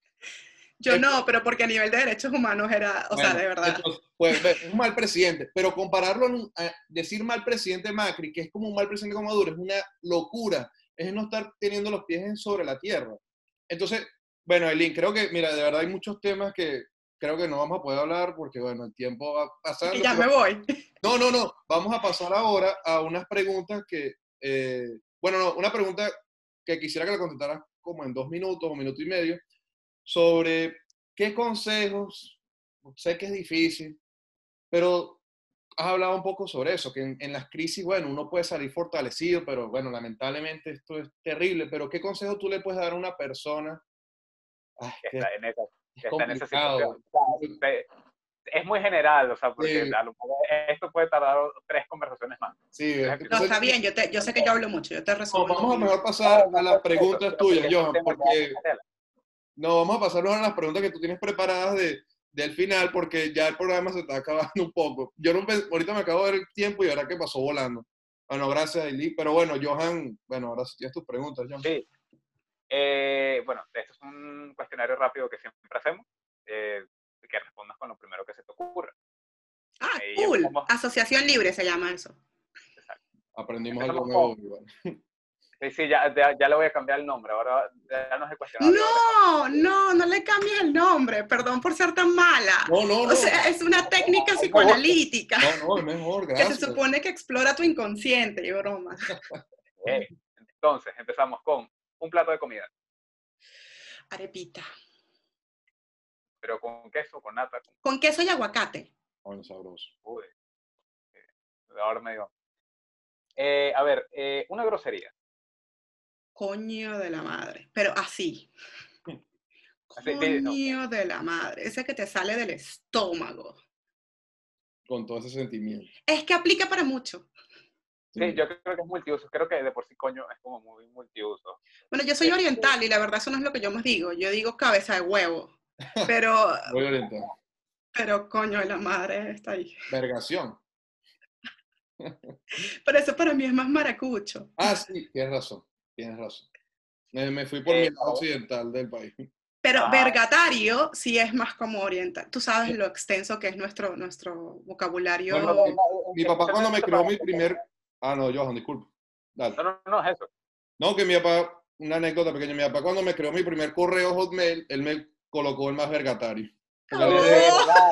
Yo no, pero porque a nivel de derechos humanos era, o sea, de verdad. pues, es un mal presidente, pero compararlo, a decir mal presidente Macri, que es como un mal presidente como Maduro, es una locura, es no estar teniendo los pies sobre la tierra. Entonces, bueno, Eileen, creo que, mira, de verdad hay muchos temas que, creo que no vamos a poder hablar porque, bueno, el tiempo va pasando. Y ya me voy. No, no, no. Vamos a pasar ahora a unas preguntas que, eh, bueno, no, una pregunta que quisiera que la contestaras como en dos minutos o minuto y medio, sobre qué consejos, sé que es difícil, pero has hablado un poco sobre eso, que en, las crisis, bueno, uno puede salir fortalecido, pero bueno, lamentablemente esto es terrible, pero ¿qué consejo tú le puedes dar a una persona? Que está en esa es muy general, o sea, porque esto puede tardar tres conversaciones más. Sí, no, está bien, yo, te, yo sé que yo hablo mucho, yo te resuelvo. vamos a mejor pasar a las preguntas tuyas, Johan, porque... No, vamos a pasar a las preguntas que tú tienes preparadas de, del final, porque ya el programa se está acabando un poco. Yo no, ahorita me acabo de ver el tiempo y ahora que pasó volando. Bueno, gracias, Eli. Pero bueno, Johan, bueno, ahora sí tienes tus preguntas, Johan. Sí, eh, bueno, esto es un cuestionario rápido que siempre hacemos, eh, que respondas con lo primero que se te ocurra. Ah, cool. Asociación libre se llama eso. Exacto. Aprendimos algo nuevo. Sí, sí, ya, ya, le voy a cambiar el nombre. Ahora ya no es el cuestionario. No, no, no le cambies el nombre. Perdón por ser tan mala. No, no, no. O sea, es una técnica psicoanalítica. No, no, es mejor, gracias. Que se supone que explora tu inconsciente y broma. Entonces, empezamos con un plato de comida. Arepita. ¿Pero con queso, con nata? Con, queso y aguacate. Bueno, sabroso. Uy. Eh, ahora me digo. Eh, a ver, eh, una grosería. coño de la madre, pero así. Coño de la madre, ese que te sale del estómago. Con todo ese sentimiento. Es que aplica para mucho. Sí, yo creo que es multiuso. Creo que de por sí coño es como muy multiuso. Bueno, yo soy oriental y la verdad eso no es lo que yo más digo. Yo digo cabeza de huevo. Pero. Muy oriental. Pero coño la madre está ahí. Vergación. Pero eso para mí es más maracucho. Ah, sí, tienes razón. Tienes razón. Me, fui por el lado occidental del país. Pero ah. vergatario sí es más como oriental. Tú sabes lo extenso que es nuestro, nuestro vocabulario. mi, papá cuando me creó mi primer... Ah, no, Johan, disculpa. No, no, no, es eso. No, que mi papá, una anécdota pequeña, mi papá cuando me creó mi primer correo Hotmail, él me colocó el más vergatario. Es verdad,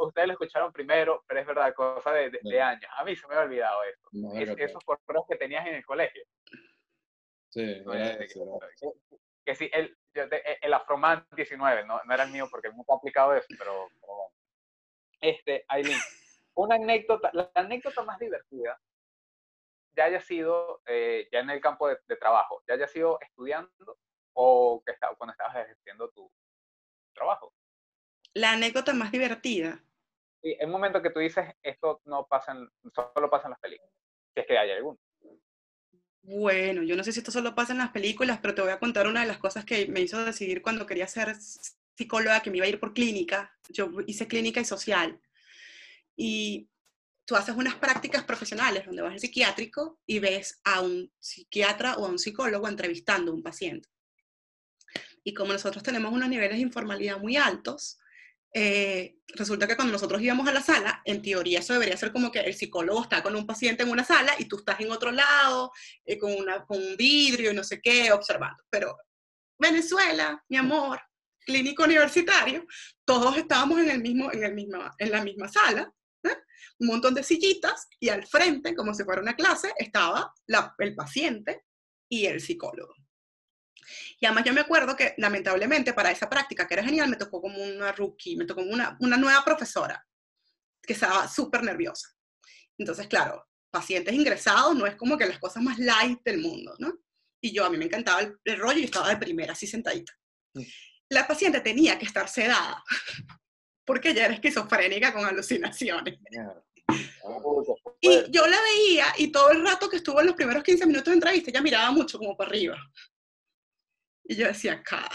ustedes lo escucharon primero, pero es verdad, cosa de, de, años. A mí se me ha olvidado eso. esos correos que tenías en el colegio. Sí, que, sí, el, el Afroman 19, no, no, era el mío porque nunca he aplicado eso, pero, bueno. Este, Aileen, una anécdota, la anécdota más divertida ya haya sido eh, ya en el campo de, trabajo, ya haya sido estudiando o que está, cuando estabas ejerciendo tu trabajo. La anécdota más divertida. Sí, un momento que tú dices, esto no pasa, en, solo pasa en las películas, si es que hay alguno. Bueno, yo no sé si esto solo pasa en las películas, pero te voy a contar una de las cosas que me hizo decidir cuando quería ser psicóloga, que me iba a ir por clínica. Yo hice clínica y social. Y tú haces unas prácticas profesionales donde vas al psiquiátrico y ves a un psiquiatra o a un psicólogo entrevistando a un paciente. Y como nosotros tenemos unos niveles de informalidad muy altos, eh, resulta que cuando nosotros íbamos a la sala, en teoría eso debería ser como que el psicólogo está con un paciente en una sala y tú estás en otro lado, eh, con, una, con un vidrio y no sé qué, observando. Pero Venezuela, mi amor, clínico universitario, todos estábamos en, el mismo, en, el mismo, en la misma sala. Un montón de sillitas y al frente, como si fuera una clase, estaba la, el paciente y el psicólogo. Y además yo me acuerdo que lamentablemente para esa práctica, que era genial, me tocó como una rookie, me tocó una, una nueva profesora que estaba súper nerviosa. Entonces, claro, pacientes ingresados no es como que las cosas más light del mundo, ¿no? Y yo, a mí me encantaba el, rollo y estaba de primera, así sentadita. La paciente tenía que estar sedada, porque ella era esquizofrénica con alucinaciones. Y yo la veía y todo el rato que estuvo en los primeros 15 minutos de entrevista, ella miraba mucho como para arriba. Y yo decía, acá.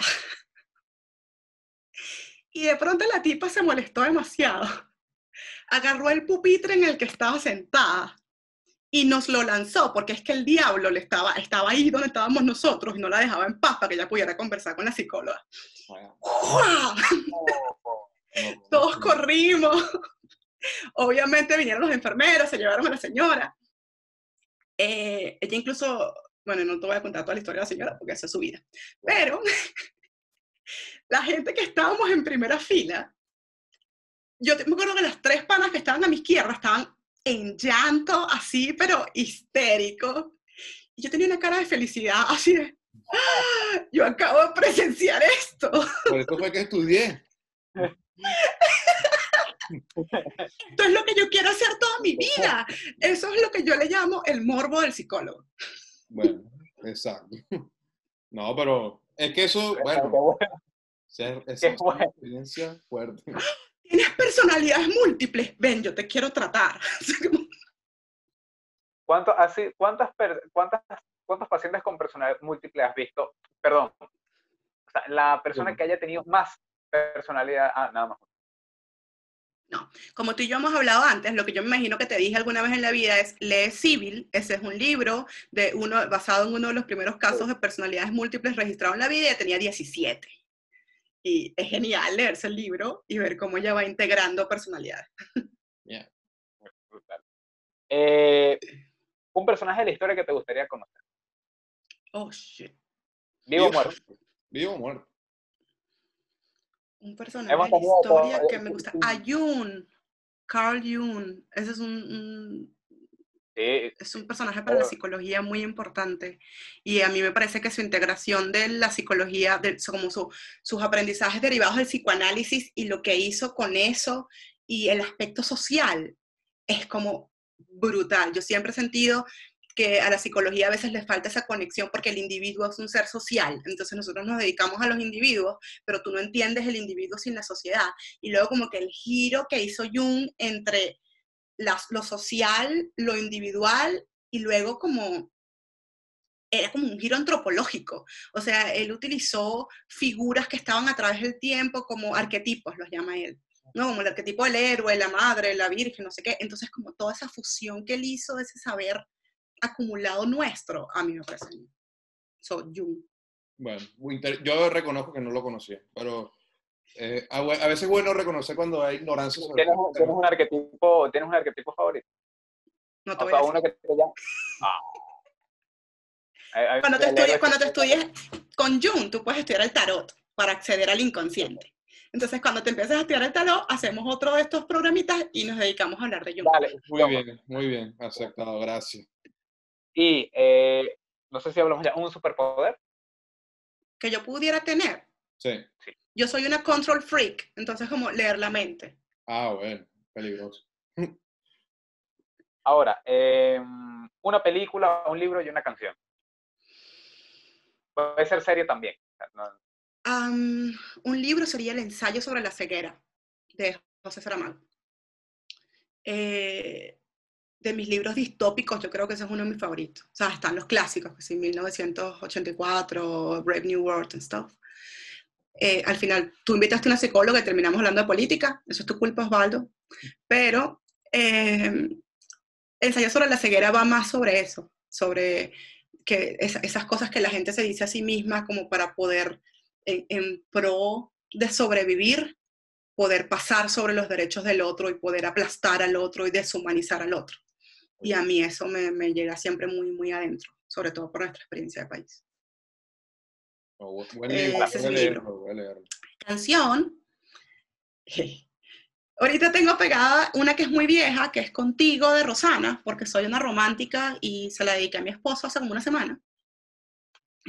Y de pronto la tipa se molestó demasiado. Agarró el pupitre en el que estaba sentada y nos lo lanzó, porque es que el diablo le estaba, estaba ahí donde estábamos nosotros y no la dejaba en paz para que ella pudiera conversar con la psicóloga. Todos corrimos. Obviamente vinieron los enfermeros, se llevaron a la señora. Eh, ella incluso bueno, no te voy a contar toda la historia de la señora porque esa es su vida. Pero la gente que estábamos en primera fila, yo me acuerdo que las tres panas que estaban a mi izquierda estaban en llanto, así, pero histérico. Y yo tenía una cara de felicidad, así de, ¡Ah! yo acabo de presenciar esto. Por eso fue que estudié. Esto es lo que yo quiero hacer toda mi vida. Eso es lo que yo le llamo el morbo del psicólogo. Bueno, exacto. No, pero es que eso, bueno, es una experiencia fuerte. Tienes personalidades múltiples. Ven, yo te quiero tratar. ¿Cuánto, así, cuántas, cuántas, ¿Cuántos pacientes con personalidades múltiples has visto? Perdón. O sea, la persona que haya tenido más personalidad. Ah, nada más. No, como tú y yo hemos hablado antes, lo que yo me imagino que te dije alguna vez en la vida es lee Civil, ese es un libro de uno, basado en uno de los primeros casos de personalidades múltiples registrados en la vida y tenía 17. Y es genial leerse el libro y ver cómo ella va integrando personalidades. Yeah. Eh, un personaje de la historia que te gustaría conocer. Oh, shit. Vivo o muerto. Vivo o muerto un personaje de historia que me gusta. A Jung, Carl Jung, ese es un, es un personaje para la psicología muy importante y a mí me parece que su integración de la psicología, de, como sus aprendizajes derivados del psicoanálisis y lo que hizo con eso y el aspecto social es como brutal. Yo siempre he sentido que a la psicología a veces le falta esa conexión porque el individuo es un ser social, entonces nosotros nos dedicamos a los individuos, pero tú no entiendes el individuo sin la sociedad. Y luego como que el giro que hizo Jung entre lo social, lo individual y luego como era como un giro antropológico. O sea, él utilizó figuras que estaban a través del tiempo como arquetipos, los llama él. ¿no? Como el arquetipo del héroe, la madre, la virgen, no sé qué. Entonces, como toda esa fusión que él hizo, ese saber acumulado nuestro, a mí me parece. So, Jung. Bueno, yo reconozco que no lo conocía, pero eh, a, veces es bueno reconocer cuando hay ignorancia. ¿Tienes, un arquetipo, ¿Tienes un arquetipo favorito? No te voy a uno que te ah. Cuando te, estudies, cuando te estudies con Jung, tú puedes estudiar el tarot para acceder al inconsciente. Entonces, cuando te empiezas a estudiar el tarot, hacemos otro de estos programitas y nos dedicamos a hablar de Jung. muy bien, muy bien, aceptado, gracias. Y eh, no sé si hablamos ya, un superpoder. Que yo pudiera tener. Sí. Yo soy una control freak, entonces como leer la mente. Ah, bueno, peligroso. Ahora, em, una película, un libro y una canción. Puede ser serie también. un libro sería El ensayo sobre la ceguera, de José Saramago. Eh, de mis libros distópicos, yo creo que ese es uno de mis favoritos. O sea, están los clásicos, que sí, 1984, Brave New World and stuff. Eh, al final, tú invitaste a una psicóloga y terminamos hablando de política, eso es tu culpa, Osvaldo. Pero eh, ensayo sobre la ceguera va más sobre eso, sobre que esas cosas que la gente se dice a sí misma como para poder, en, pro de sobrevivir, poder pasar sobre los derechos del otro y poder aplastar al otro y deshumanizar al otro. Y a mí eso me, me llega siempre muy, muy adentro, sobre todo por nuestra experiencia de país. Oh, buen libro, Canción. Ahorita tengo pegada una que es muy vieja, que es Contigo de Rosana, porque soy una romántica y se la dediqué a mi esposo hace como una semana.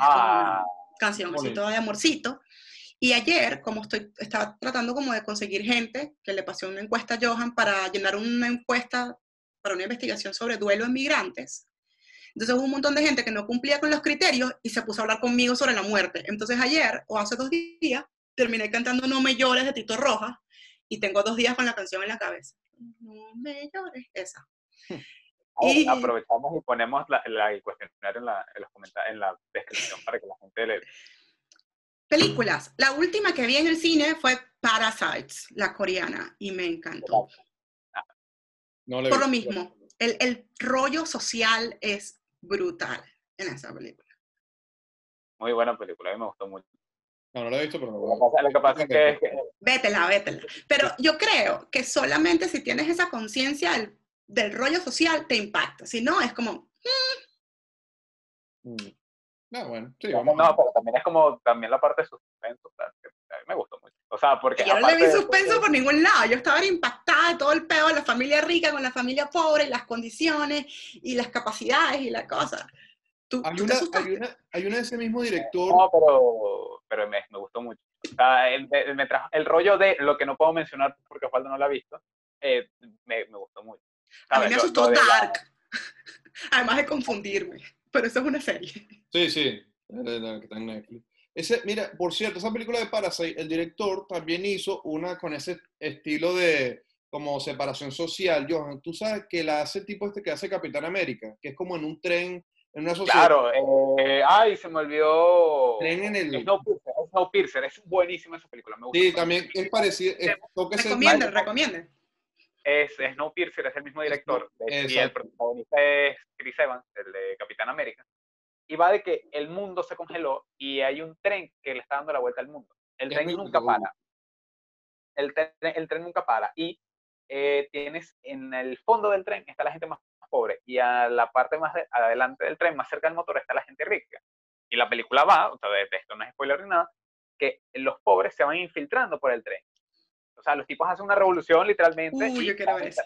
Ah, canción así de amorcito. Y ayer, como estoy, estaba tratando como de conseguir gente que le pasé una encuesta a Johan para llenar una encuesta para una investigación sobre duelo en migrantes. Entonces hubo un montón de gente que no cumplía con los criterios y se puso a hablar conmigo sobre la muerte. Entonces ayer, o hace dos días, terminé cantando No me llores de Tito Rojas y tengo dos días con la canción en la cabeza. No me llores, esa. y, aprovechamos y ponemos la, el cuestionario en la, en, los en la descripción para que la gente le... Películas. La última que vi en el cine fue Parasites, la coreana, y me encantó. Por lo mismo, el, el, rollo social es brutal en esa película. Muy buena película, a mí me gustó mucho. No, no lo he visto, pero me Lo que pasa, es, que, Vétela, vétela. Pero yo creo que solamente si tienes esa conciencia del, del, rollo social te impacta. Si no, es como... Mm. Mm. No, bueno, sí, vamos. No, pero también es como también la parte de suspenso, a mí me gustó mucho. O sea, porque... Yo no le vi suspenso por ningún lado, yo estaba impactada de todo el pedo de la familia rica con la familia pobre, y las condiciones y las capacidades y las cosas hay, una, hay, una, hay, una, de ese mismo director. No, pero, pero me, me gustó mucho. O sea, el, me trajo, el rollo de lo que no puedo mencionar porque Osvaldo no lo ha visto, eh, me, me, gustó mucho. A mí me asustó Dark. Además de confundirme. Pero eso es una serie. Sí, sí. Ese, mira, por cierto, esa película de Parasite, el director también hizo una con ese estilo de como separación social. Johan, tú sabes que la hace el tipo este que hace Capitán América, que es como en un tren Claro, eh, ay, se me olvidó. En el... Snowpiercer, Snowpiercer, es buenísima esa película. Me gusta sí, también es parecido. recomiende, recomiende. Es Snowpiercer, es el mismo director. y el protagonista es Chris Evans, el de Capitán América. Y va de que el mundo se congeló y hay un tren que le está dando la vuelta al mundo. El tren nunca para. El tren, el tren nunca para. Y eh, tienes en el fondo del tren está la gente más pobre y a la parte más adelante del tren, más cerca del motor, está la gente rica. Y la película va, o sea, de esto no es spoiler ni nada, que los pobres se van infiltrando por el tren. O sea, los tipos hacen una revolución literalmente. Uy, yo quiero ver eso.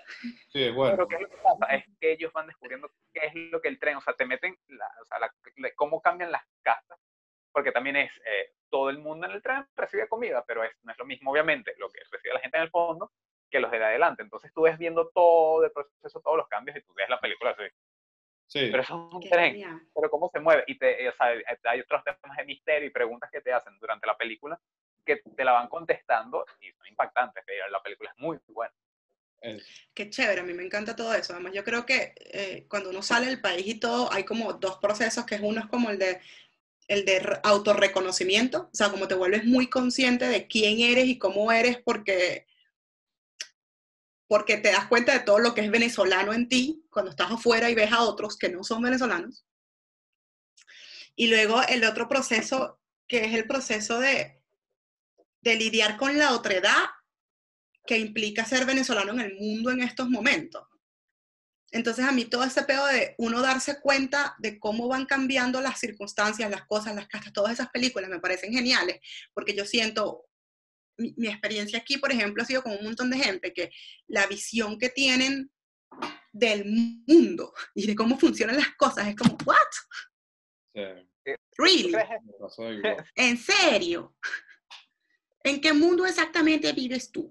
Sí, bueno. Pero ¿qué es lo que pasa? Es que ellos van descubriendo qué es lo que el tren, o sea, te meten, o sea, cómo cambian las casas, porque también es, eh, todo el mundo en el tren recibe comida, pero es, no es lo mismo, obviamente, lo que recibe la gente en el fondo que los de adelante. Entonces tú ves viendo todo el proceso, todos los cambios y tú ves la película así. Pero eso es un tren. Pero cómo se mueve. Y te, o sea, hay otros temas de misterio y preguntas que te hacen durante la película que te la van contestando y son impactantes. La película es muy buena. Qué chévere, a mí me encanta todo eso. Además, yo creo que eh, cuando uno sale del país y todo, hay como dos procesos, que es uno es como el de el de autorreconocimiento, o sea, como te vuelves muy consciente de quién eres y cómo eres porque porque te das cuenta de todo lo que es venezolano en ti cuando estás afuera y ves a otros que no son venezolanos. Y luego el otro proceso, que es el proceso de, de lidiar con la otredad que implica ser venezolano en el mundo en estos momentos. Entonces a mí todo ese pedo de uno darse cuenta de cómo van cambiando las circunstancias, las cosas, las castas, todas esas películas me parecen geniales, porque yo siento, mi, mi, experiencia aquí, por ejemplo, ha sido con un montón de gente que la visión que tienen del mundo y de cómo funcionan las cosas es como, ¿what? ¿Really? ¿En serio? ¿En qué mundo exactamente vives tú?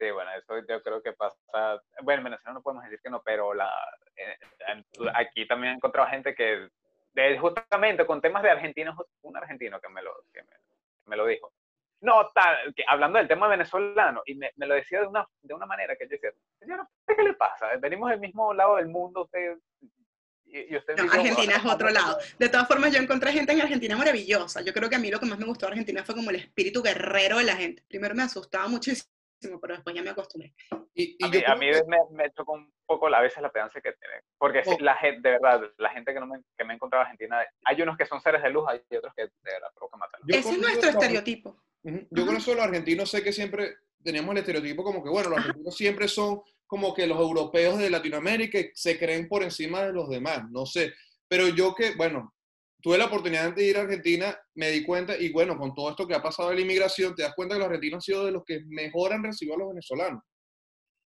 Sí, bueno, eso yo creo que pasa. Bueno, en Venezuela no podemos decir que no, pero la, eh, aquí también he encontrado gente que, de, justamente con temas de Argentina, un argentino que me lo, que me, lo dijo. No, tal, que, hablando del tema venezolano, y me, me, lo decía de una, de una manera que yo decía, ¿qué le pasa? Venimos del mismo lado del mundo, usted y, usted no, Argentina es otro lado. De todas formas, yo encontré gente en Argentina maravillosa. Yo creo que a mí lo que más me gustó de Argentina fue como el espíritu guerrero de la gente. Primero me asustaba muchísimo pero después ya me acostumbré. Y, a mí, me, me tocó un poco a veces la pedancia que tiene, porque oh. la gente, de verdad, la gente que, no me, que me he encontrado en Argentina, hay unos que son seres de luz, hay otros que de verdad provocan matar. Ese es nuestro estereotipo. Yo con eso los argentinos sé que siempre tenemos el estereotipo como que, bueno, los argentinos siempre son como que los europeos de Latinoamérica se creen por encima de los demás, no sé. Pero yo que, bueno, tuve la oportunidad de ir a Argentina, me di cuenta, y bueno, con todo esto que ha pasado de la inmigración, te das cuenta que los argentinos han sido de los que mejor han recibido a los venezolanos.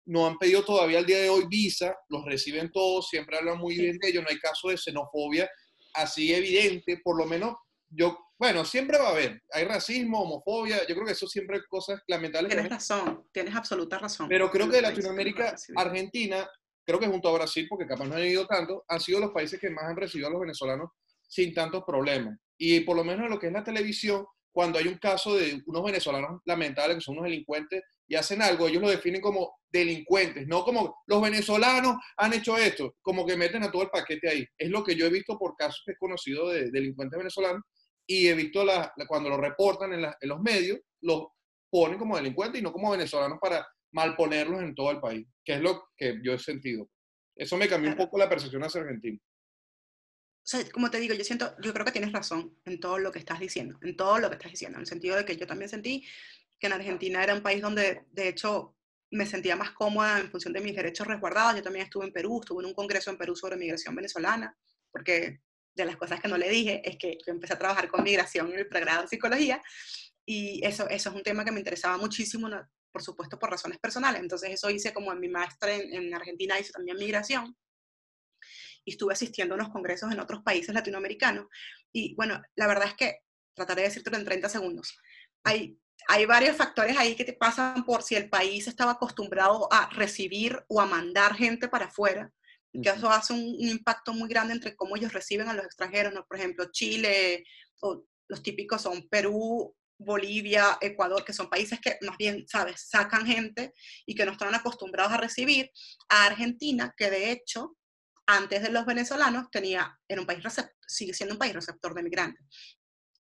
No han pedido todavía al día de hoy visa, los reciben todos, siempre hablan muy bien de ellos, no hay caso de xenofobia así evidente, por lo menos yo, bueno, siempre va a haber, hay racismo, homofobia, yo creo que eso siempre es cosas lamentables. Tienes razón, tienes absoluta razón. Pero creo que de Latinoamérica, Argentina, creo que junto a Brasil, porque capaz no han ido tanto, han sido los países que más han recibido a los venezolanos sin tantos problemas. Y por lo menos en lo que es la televisión, cuando hay un caso de unos venezolanos lamentables que son unos delincuentes y hacen algo, ellos lo definen como delincuentes, no como los venezolanos han hecho esto, como que meten a todo el paquete ahí. Es lo que yo he visto por casos que he conocido de delincuentes venezolanos y he visto la, cuando lo reportan en, en, los medios, los ponen como delincuentes y no como venezolanos para malponerlos en todo el país, que es lo que yo he sentido. Eso me cambió un poco la percepción hacia Argentina o sea, como te digo, yo siento, yo creo que tienes razón en todo lo que estás diciendo, en todo lo que estás diciendo, en el sentido de que yo también sentí que en Argentina era un país donde, de hecho, me sentía más cómoda en función de mis derechos resguardados. Yo también estuve en Perú, estuve en un congreso en Perú sobre migración venezolana, porque de las cosas que no le dije es que yo empecé a trabajar con migración en el pregrado de psicología y eso, eso es un tema que me interesaba muchísimo, por supuesto por razones personales. Entonces eso hice como en mi maestra en, en Argentina, hice también migración y estuve asistiendo a unos congresos en otros países latinoamericanos. Y bueno, la verdad es que trataré de decirte en 30 segundos. Hay, hay varios factores ahí que te pasan por si el país estaba acostumbrado a recibir o a mandar gente para afuera, que eso hace un, impacto muy grande entre cómo ellos reciben a los extranjeros, ¿no? Por ejemplo, Chile, o los típicos son Perú, Bolivia, Ecuador, que son países que más bien, ¿sabes?, sacan gente y que no están acostumbrados a recibir, a Argentina, que de hecho antes de los venezolanos, tenía, era un país sigue siendo un país receptor de migrantes.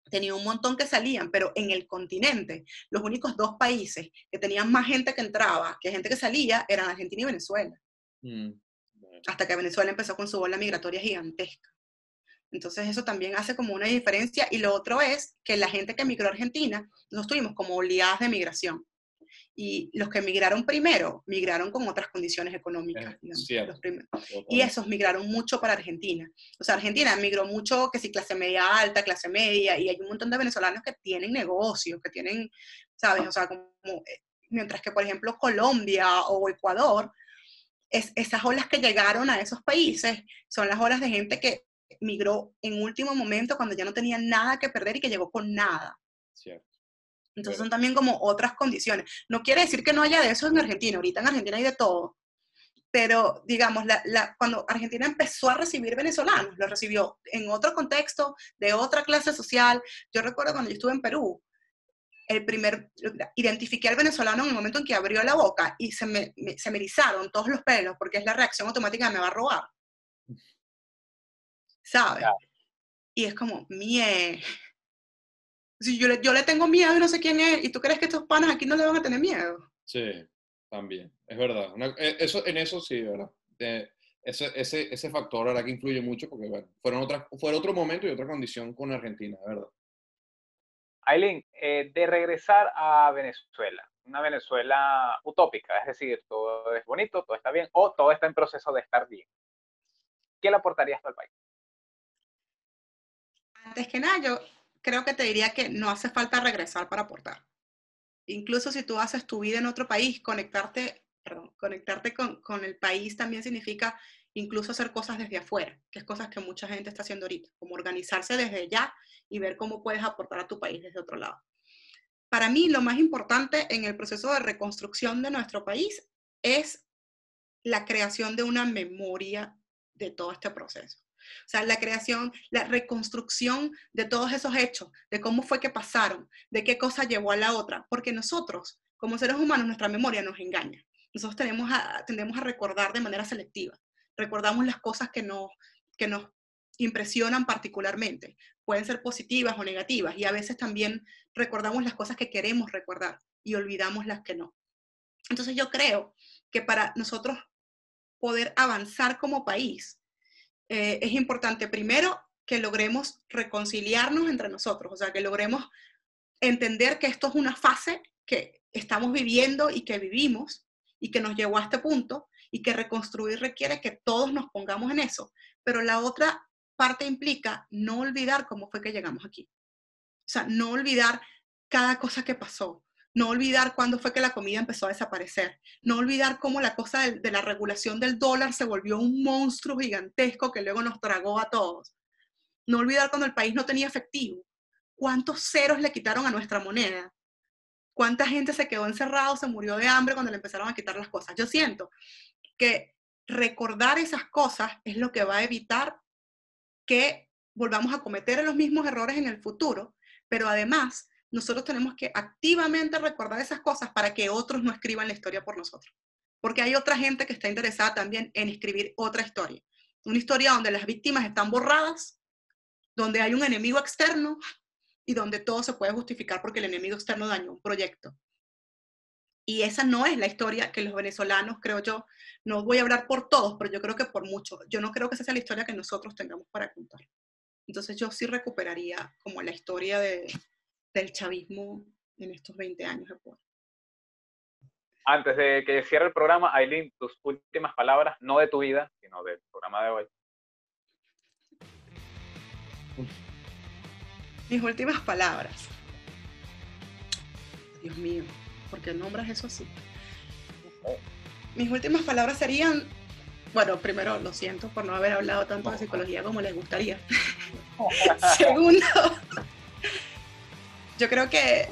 Tenía un montón que salían, pero en el continente, los únicos dos países que tenían más gente que entraba que gente que salía eran Argentina y Venezuela. Mm, Hasta que Venezuela empezó con su bola migratoria gigantesca. Entonces eso también hace como una diferencia. Y lo otro es que la gente que emigró a Argentina, nos tuvimos como oleadas de migración y los que migraron primero, migraron con otras condiciones económicas. y esos migraron mucho para Argentina. O sea, Argentina migró mucho, que si clase media alta, clase media, y hay un montón de venezolanos que tienen negocios, que tienen, ¿sabes? O sea, como, eh, mientras que, por ejemplo, Colombia o Ecuador, es, esas olas que llegaron a esos países son las olas de gente que migró en último momento cuando ya no tenía nada que perder y que llegó con nada. Cierto. Entonces son también como otras condiciones. No quiere decir que no haya de eso en Argentina. Ahorita en Argentina hay de todo. pero digamos, cuando Argentina empezó a recibir venezolanos, lo recibió en otro contexto, de otra clase social. Yo recuerdo cuando yo estuve en Perú, el primer, identifiqué al venezolano en el momento en que abrió la boca y se me, se me erizaron todos los pelos porque es la reacción automática de me va a robar. ¿Sabes? Y es como, mie. Si yo, le, yo le tengo miedo y no sé quién es, ¿y tú crees que estos panas aquí no le van a tener miedo? Sí, también, es verdad. Eh, eso, en eso sí, ¿verdad? ese, ese, ese factor ahora que influye mucho porque, bueno, fueron otras, fue otro momento y otra condición con Argentina, ¿verdad? Aileen, eh, de regresar a Venezuela, una Venezuela utópica, es decir, todo es bonito, todo está bien, o todo está en proceso de estar bien. ¿Qué le aportarías al país? Antes que nada, yo creo que te diría que no hace falta regresar para aportar. Incluso si tú haces tu vida en otro país, conectarte, perdón, conectarte con, con el país también significa incluso hacer cosas desde afuera, que es cosas que mucha gente está haciendo ahorita, como organizarse desde ya y ver cómo puedes aportar a tu país desde otro lado. Para mí, lo más importante en el proceso de reconstrucción de nuestro país es la creación de una memoria de todo este proceso. O sea, la creación, la reconstrucción de todos esos hechos, de cómo fue que pasaron, de qué cosa llevó a la otra, porque nosotros, como seres humanos, nuestra memoria nos engaña. Nosotros tenemos tendemos a recordar de manera selectiva. Recordamos las cosas que nos, que nos impresionan particularmente. Pueden ser positivas o negativas y a veces también recordamos las cosas que queremos recordar y olvidamos las que no. Entonces yo creo que para nosotros poder avanzar como país eh, es importante primero que logremos reconciliarnos entre nosotros, o sea, que logremos entender que esto es una fase que estamos viviendo y que vivimos y que nos llevó a este punto y que reconstruir requiere que todos nos pongamos en eso. Pero la otra parte implica no olvidar cómo fue que llegamos aquí. O sea, no olvidar cada cosa que pasó, no olvidar cuándo fue que la comida empezó a desaparecer, no olvidar cómo la cosa de, la regulación del dólar se volvió un monstruo gigantesco que luego nos tragó a todos. No olvidar cuando el país no tenía efectivo, cuántos ceros le quitaron a nuestra moneda, cuánta gente se quedó encerrado, se murió de hambre cuando le empezaron a quitar las cosas. Yo siento que recordar esas cosas es lo que va a evitar que volvamos a cometer los mismos errores en el futuro, pero además nosotros tenemos que activamente recordar esas cosas para que otros no escriban la historia por nosotros. Porque hay otra gente que está interesada también en escribir otra historia. Una historia donde las víctimas están borradas, donde hay un enemigo externo y donde todo se puede justificar porque el enemigo externo dañó un proyecto. Y esa no es la historia que los venezolanos, creo yo, no voy a hablar por todos, pero yo creo que por muchos. Yo no creo que esa sea la historia que nosotros tengamos para contar. Entonces yo sí recuperaría como la historia de, del chavismo en estos 20 años de poder. Antes de que cierre el programa, Aileen, tus últimas palabras, no de tu vida, sino del programa de hoy. Mis últimas palabras. Dios mío. Porque nombras eso así. Mis últimas palabras serían, bueno, primero lo siento por no haber hablado tanto de psicología como les gustaría. Segundo, yo creo que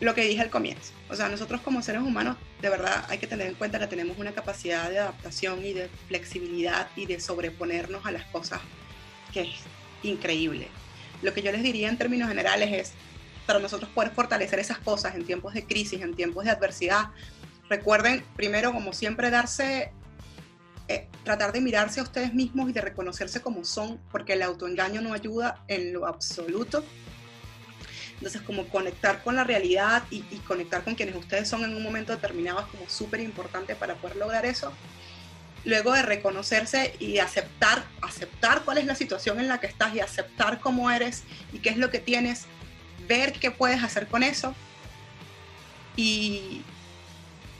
lo que dije al comienzo, o sea, nosotros como seres humanos, de verdad hay que tener en cuenta que tenemos una capacidad de adaptación y de flexibilidad y de sobreponernos a las cosas que es increíble. Lo que yo les diría en términos generales es, para nosotros poder fortalecer esas cosas en tiempos de crisis, en tiempos de adversidad. Recuerden, primero, como siempre, darse, eh, tratar de mirarse a ustedes mismos y de reconocerse como son, porque el autoengaño no ayuda en lo absoluto. Entonces, como conectar con la realidad y, y conectar con quienes ustedes son en un momento determinado es como súper importante para poder lograr eso. Luego de reconocerse y aceptar, aceptar cuál es la situación en la que estás y aceptar cómo eres y qué es lo que tienes, ver qué puedes hacer con eso y,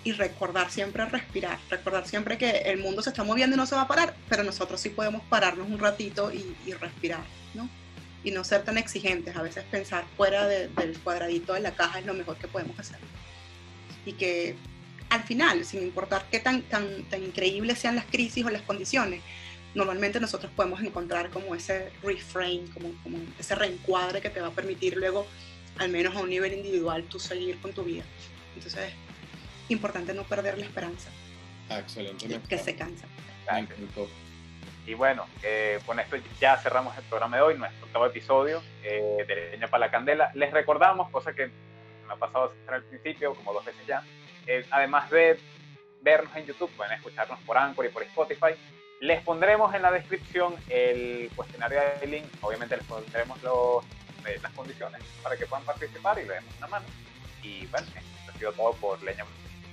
y recordar siempre respirar, recordar siempre que el mundo se está moviendo y no se va a parar, pero nosotros sí podemos pararnos un ratito y, y respirar, ¿no? Y no ser tan exigentes, a veces pensar fuera del cuadradito de la caja es lo mejor que podemos hacer. Y que al final, sin importar qué tan, tan, tan increíbles sean las crisis o las condiciones, normalmente nosotros podemos encontrar como ese reframe, como, como ese reencuadre que te va a permitir luego, al menos a un nivel individual, tú seguir con tu vida. Entonces, es importante no perder la esperanza excelente. que se cansa. Y bueno, eh, con esto ya cerramos el programa de hoy, nuestro octavo episodio eh, de Leña para la Candela. Les recordamos, cosa que me ha pasado al principio, como dos veces ya, eh, además de vernos en YouTube, pueden escucharnos por Anchor y por Spotify. Les pondremos en la descripción el cuestionario de link, obviamente les pondremos los, las condiciones para que puedan participar y le demos una mano. Y bueno, esto ha sido todo por Leña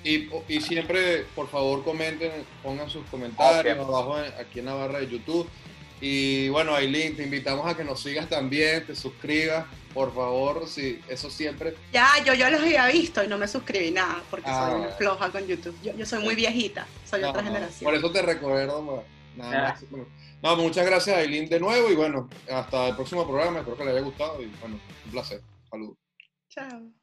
y, y, siempre, por favor, comenten, pongan sus comentarios abajo aquí en la barra de YouTube. Y bueno, Aileen, te invitamos a que nos sigas también, te suscribas, por favor, sí, eso siempre. Ya, yo, yo los había visto y no me suscribí nada, porque soy muy ah. floja con YouTube. Yo, yo soy muy viejita, soy otra generación. Por eso te recuerdo, nada. No, muchas gracias, Aileen, de nuevo. Y bueno, hasta el próximo programa, espero que les haya gustado. Y bueno, un placer. Saludos. Chao.